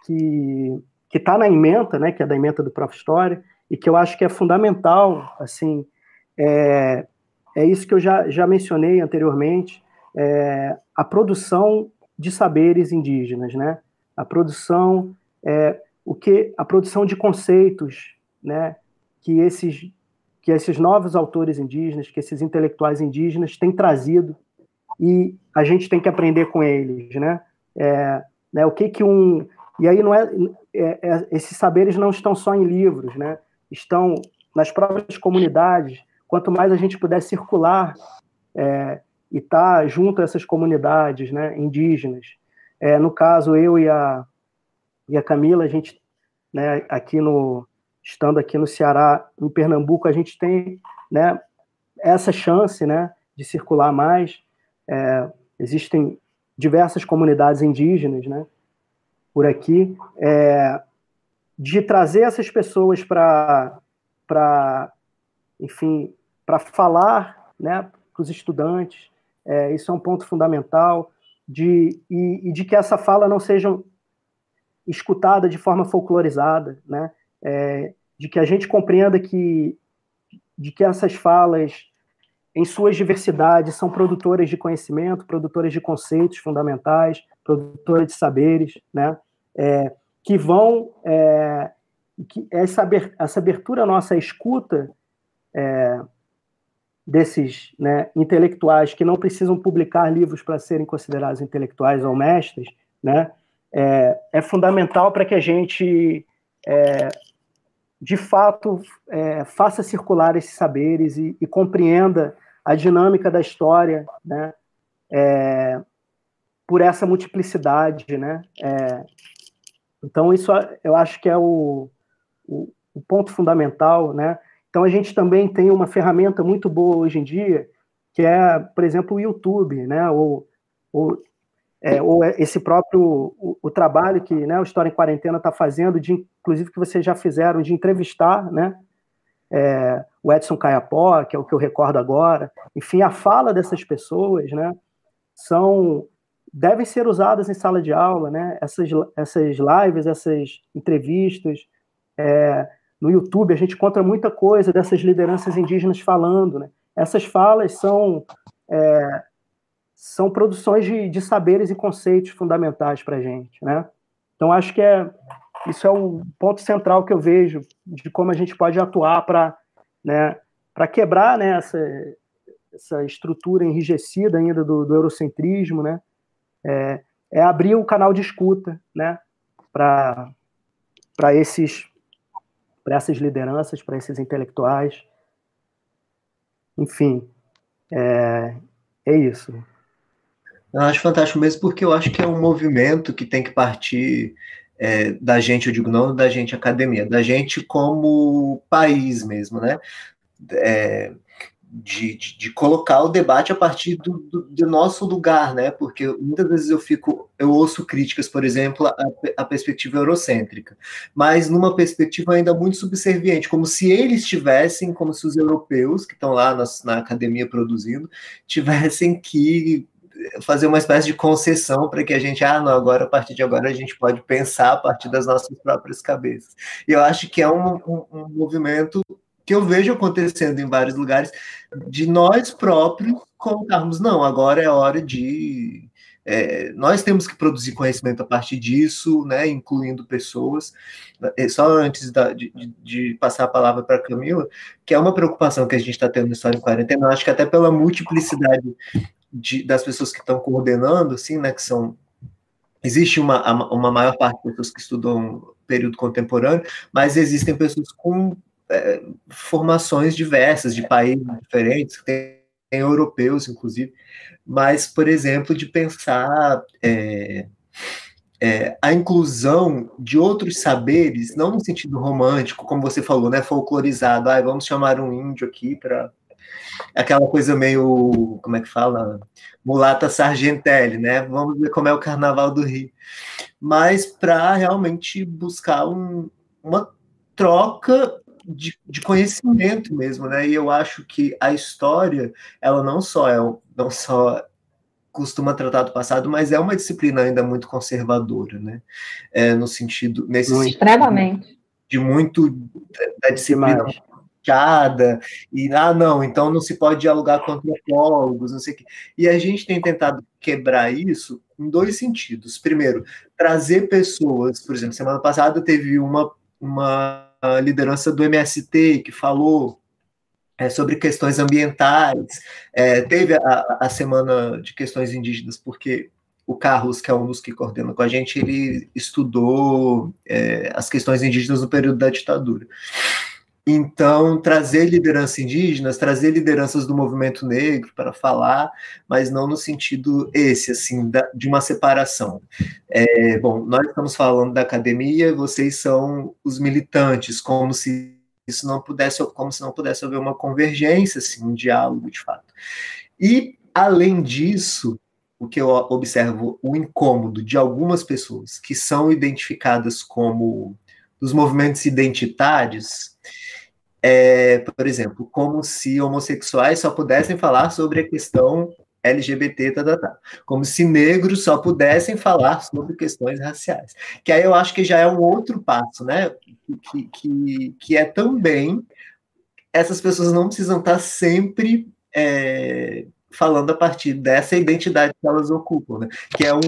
que que está na ementa, né, que é da ementa do Prof. História, e que eu acho que é fundamental, assim, é, é isso que eu já, já mencionei anteriormente, é, a produção de saberes indígenas, né, a produção, é, o que, a produção de conceitos, né, que esses, que esses novos autores indígenas, que esses intelectuais indígenas têm trazido e a gente tem que aprender com eles, né, é, né o que que um e aí não é, é, é, esses saberes não estão só em livros, né? Estão nas próprias comunidades. Quanto mais a gente puder circular é, e tá junto a essas comunidades, né, indígenas. É, no caso, eu e a e a Camila, a gente, né, aqui no estando aqui no Ceará, em Pernambuco, a gente tem, né, essa chance, né, de circular mais. É, existem diversas comunidades indígenas, né, por aqui, é, de trazer essas pessoas para, enfim, para falar né, para os estudantes. É, isso é um ponto fundamental de, e, e, de que essa fala não seja escutada de forma folclorizada, né? É, de que a gente compreenda que, de que essas falas, em suas diversidades, são produtoras de conhecimento, produtoras de conceitos fundamentais, produtoras de saberes, né? É, que vão é, que essa, essa abertura nossa à escuta é, desses né, intelectuais que não precisam publicar livros para serem considerados intelectuais ou mestres, né, é, é fundamental para que a gente, é, de fato, é, faça circular esses saberes e, e, compreenda a dinâmica da história, né, é, por essa multiplicidade, né. É, então isso eu acho que é o, o, o ponto fundamental, né. Então a gente também tem uma ferramenta muito boa hoje em dia, que é, por exemplo, o YouTube, né? Ou, ou, é, ou é esse próprio o, o, trabalho que né, o História em Quarentena está fazendo, de, inclusive que vocês já fizeram, de entrevistar, né? É, o Edson Caiapó, que é o que eu recordo agora. Enfim, a fala dessas pessoas, né? São devem ser usadas em sala de aula, né? Essas, essas lives, essas entrevistas, é, no YouTube a gente encontra muita coisa dessas lideranças indígenas falando. Né? Essas falas são, é, são produções de, de, saberes e conceitos fundamentais para a gente. Né? Então, acho que é, isso é o ponto central que eu vejo de como a gente pode atuar para né, quebrar né, essa, essa estrutura enrijecida ainda do, do eurocentrismo, né? É, é abrir o canal de escuta, né? Para esses para essas lideranças, para esses intelectuais. Enfim, é, é isso. Eu acho fantástico mesmo, porque eu acho que é um movimento que tem que partir é, da gente, eu digo não da gente academia, da gente como país mesmo, né? É, de, de, de, colocar o debate a partir do, do, do, nosso lugar, né? Porque muitas vezes eu fico, eu ouço críticas, por exemplo, a, a perspectiva eurocêntrica, mas numa perspectiva ainda muito subserviente, como se eles tivessem, como se os europeus que estão lá na, na academia produzindo, tivessem que fazer uma espécie de concessão para que a gente, ah, não, agora, a partir de agora, a gente pode pensar a partir das nossas próprias cabeças. E eu acho que é um, um, um movimento que eu vejo acontecendo em vários lugares, de nós próprios colocarmos, não, agora é hora de. É, nós temos que produzir conhecimento a partir disso, né, incluindo pessoas. É, só antes da, de, de, passar a palavra para a Camila, que é uma preocupação que a gente está tendo História em Quarentena, acho que até pela multiplicidade de, das pessoas que estão coordenando, assim, né, que são existe uma, uma maior parte de pessoas que estudam período contemporâneo, mas existem pessoas com é, formações diversas, de países diferentes, tem, tem, europeus, inclusive, mas, por exemplo, de pensar é, é, a inclusão de outros saberes, não no sentido romântico, como você falou, né, folclorizado, ah, vamos chamar um índio aqui para aquela coisa meio, como é que fala? Mulata Sargentelli, né? Vamos ver como é o Carnaval do Rio. Mas para realmente buscar um, uma troca de, de, conhecimento mesmo, né? E eu acho que a história, ela não só é não só costuma tratar do passado, mas é uma disciplina ainda muito conservadora, né? É, no sentido nesse muito. extremamente de muito da disciplina fechada e ah não, então não se pode dialogar com antropólogos, não sei o quê. E a gente tem tentado quebrar isso em dois sentidos. Primeiro, trazer pessoas, por exemplo, semana passada teve uma uma a liderança do MST, que falou é, sobre questões ambientais. É, teve a, a, semana de questões indígenas, porque o Carlos, que é um dos que coordena com a gente, ele estudou é, as questões indígenas no período da ditadura. Então, trazer lideranças indígenas, trazer lideranças do movimento negro para falar, mas não no sentido esse, assim, da, de uma separação. É, bom, nós estamos falando da academia, vocês são os militantes, como se isso não pudesse, como se não pudesse haver uma convergência, assim, um diálogo de fato. E, além disso, o que eu observo, o incômodo de algumas pessoas que são identificadas como dos movimentos identitários, é, por exemplo, como se homossexuais só pudessem falar sobre a questão LGBT, tá, tá, tá. Como se negros só pudessem falar sobre questões raciais. Que aí eu acho que já é um outro passo, né? Que, que, que é também essas pessoas não precisam estar sempre é, falando a partir dessa identidade que elas ocupam, né? Que é um,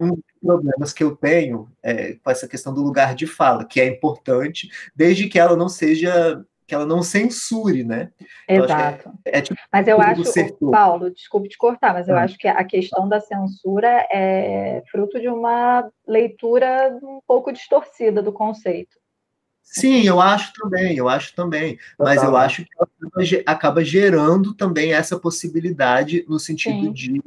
um dos problemas que eu tenho é, com essa questão do lugar de fala, que é importante, desde que ela não seja que ela não censure, né? Então, Exato. É, é tipo mas eu acho, Paulo, desculpe te cortar, mas eu ah. acho que a questão da censura é fruto de uma leitura um pouco distorcida do conceito. Sim, eu acho também, eu acho também. Mas eu acho que ela acaba gerando também essa possibilidade no sentido Sim. de,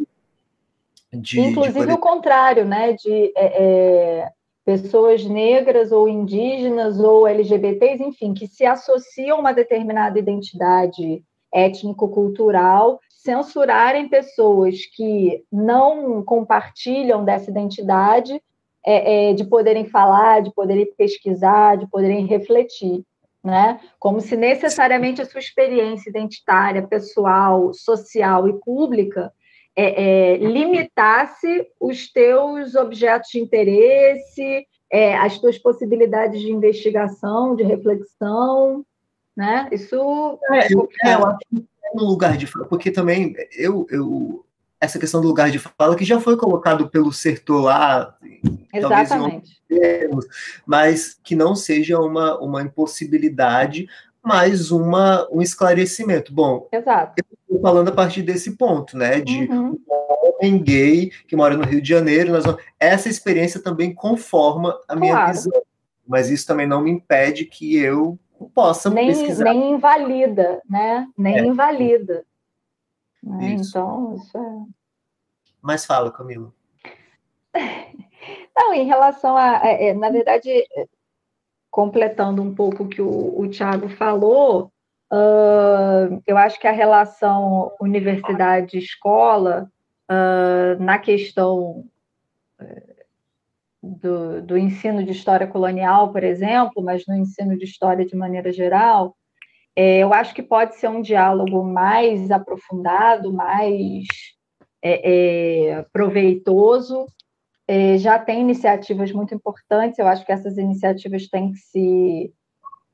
de. Inclusive de... o contrário, né? De é, é pessoas negras ou indígenas ou LGBTs, enfim, que se associam a uma determinada identidade étnico-cultural, censurarem pessoas que não compartilham dessa identidade é, é, de poderem falar, de poderem pesquisar, de poderem refletir. Né? Como se necessariamente a sua experiência identitária, pessoal, social e pública é, é, limitasse os teus objetos de interesse, é, as tuas possibilidades de investigação, de reflexão, né? Isso é, eu, é, eu acho que é um lugar de porque também eu, eu essa questão do lugar de fala que já foi colocado pelo Sertor lá, Exatamente. Termos, mas que não seja uma, uma impossibilidade, mas uma, um esclarecimento. Bom, Exato. eu estou falando a partir desse ponto, né? De uhum. um homem gay que mora no Rio de Janeiro, essa experiência também conforma a minha claro. visão. Mas isso também não me impede que eu possa nem, pesquisar. Nem invalida, né? Nem é. invalida. Né? Isso. Então, isso é. Mas fala, Camilo. [laughs] Não, em relação a. É, na verdade, completando um pouco o que o, o Tiago falou, uh, eu acho que a relação universidade-escola, uh, na questão eh, do, do ensino de história colonial, por exemplo, mas no ensino de história de maneira geral, é, eu acho que pode ser um diálogo mais aprofundado, mais é, é, proveitoso. É, já tem iniciativas muito importantes, eu acho que essas iniciativas têm que se,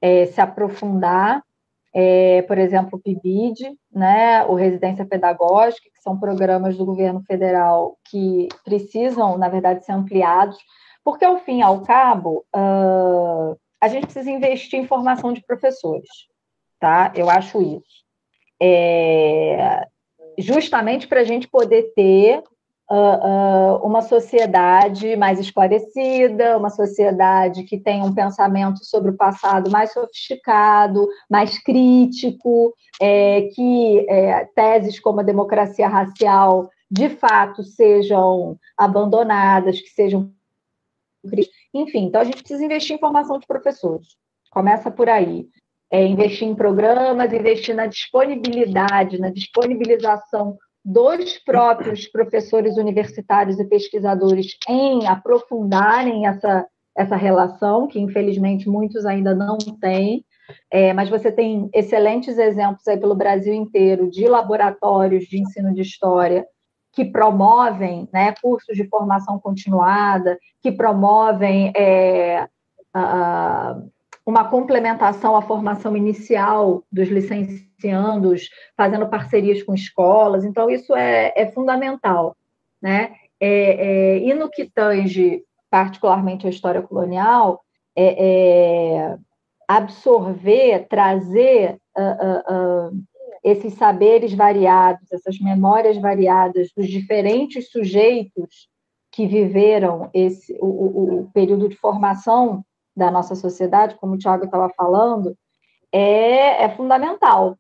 é, se aprofundar. É, por exemplo, o PIBID, né, o Residência Pedagógica, que são programas do governo federal que precisam, na verdade, ser ampliados, porque, ao fim e ao cabo, uh, a gente precisa investir em formação de professores tá? Eu acho isso. É, justamente para a gente poder ter uh, uma sociedade mais esclarecida, uma sociedade que tem um pensamento sobre o passado mais sofisticado, mais crítico, é, que é, teses como a democracia racial de fato sejam abandonadas, que sejam enfim, então a gente precisa investir em formação de professores. Começa por aí é, investir em programas, investir na disponibilidade, na disponibilização dos próprios professores universitários e pesquisadores em aprofundarem essa, essa relação, que infelizmente muitos ainda não têm, é, mas você tem excelentes exemplos aí pelo Brasil inteiro de laboratórios de ensino de história que promovem né, cursos de formação continuada, que promovem é, a, uma complementação à formação inicial dos licenciandos, fazendo parcerias com escolas. Então, isso é, é fundamental. Né? É, é, e no que tange particularmente a história colonial, é, é absorver, trazer uh, uh, uh, esses saberes variados, essas memórias variadas dos diferentes sujeitos que viveram esse, o, o, o período de formação da nossa sociedade, como o Tiago estava falando, é, é fundamental,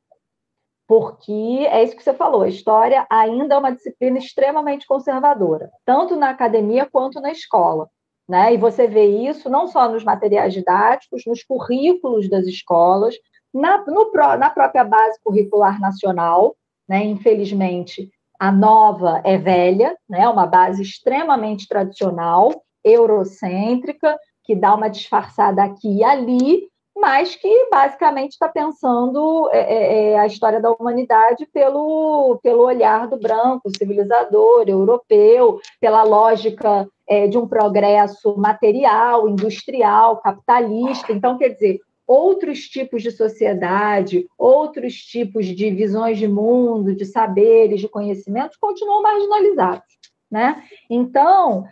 porque é isso que você falou, a história ainda é uma disciplina extremamente conservadora, tanto na academia quanto na escola. Né? E você vê isso não só nos materiais didáticos, nos currículos das escolas, na, no, na própria base curricular nacional, né? infelizmente, a nova é velha, né? uma base extremamente tradicional, eurocêntrica, que dá uma disfarçada aqui e ali, mas que basicamente está pensando é, é, é, a história da humanidade pelo, pelo olhar do branco, civilizador, europeu, pela lógica é, de um progresso material, industrial, capitalista. Então, quer dizer, outros tipos de sociedade, outros tipos de visões de mundo, de saberes, de conhecimentos continuam marginalizados. Né? Então,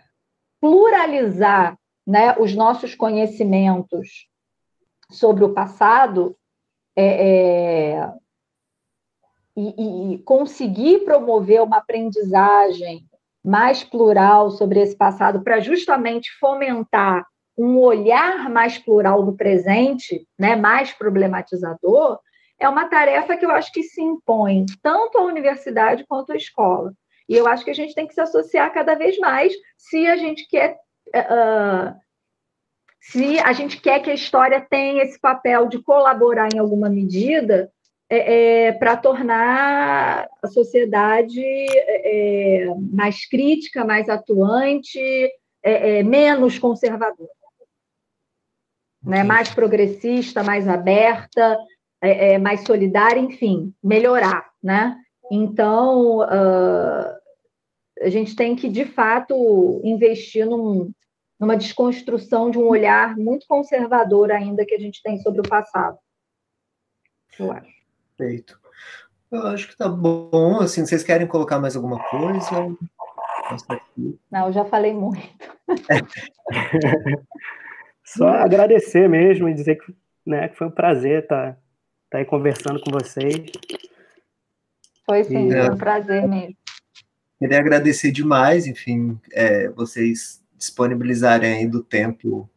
pluralizar né, os nossos conhecimentos sobre o passado é, é, e, e conseguir promover uma aprendizagem mais plural sobre esse passado para justamente fomentar um olhar mais plural do presente, né, mais problematizador, é uma tarefa que eu acho que se impõe tanto à universidade quanto à escola. E eu acho que a gente tem que se associar cada vez mais se a gente quer. Uh, se a gente quer que a história tenha esse papel de colaborar em alguma medida é, é, para tornar a sociedade é, é mais crítica, mais atuante, é, menos conservadora né, mais progressista, mais aberta, mais solidária, enfim, melhorar, né? Então, uh, a gente tem que, de fato, investir num, numa desconstrução de um olhar muito conservador ainda que a gente tem sobre o passado. Eu acho. Perfeito. Eu acho que tá bom. Assim, vocês querem colocar mais alguma coisa? Não, eu já falei muito. [laughs] Só agradecer mesmo e dizer que, né, que foi um prazer estar, tá, tá aí conversando com vocês. Foi sim, e, foi um prazer mesmo. Queria agradecer demais, enfim, é, vocês disponibilizarem aí do tempo,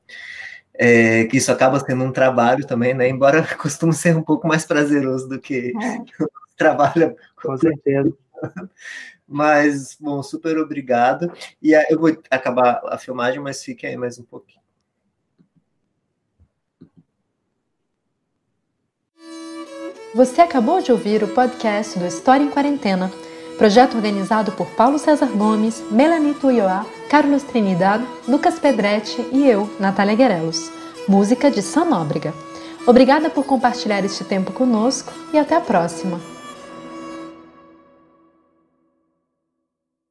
é, que isso acaba sendo um trabalho também, né? Embora [laughs] costume ser um pouco mais prazeroso do que é. [laughs] o trabalho. Com certeza. [laughs] Mas, bom, super obrigado. E eu vou acabar a filmagem, mas fique aí mais um pouquinho. Você acabou de ouvir o podcast do História em Quarentena, projeto organizado por Paulo César Gomes, Melanie Tuioá, Carlos Trinidad, Lucas Pedretti e eu, Natália Guerelos. Música de Sam Nóbrega. Obrigada por compartilhar este tempo conosco e até a próxima!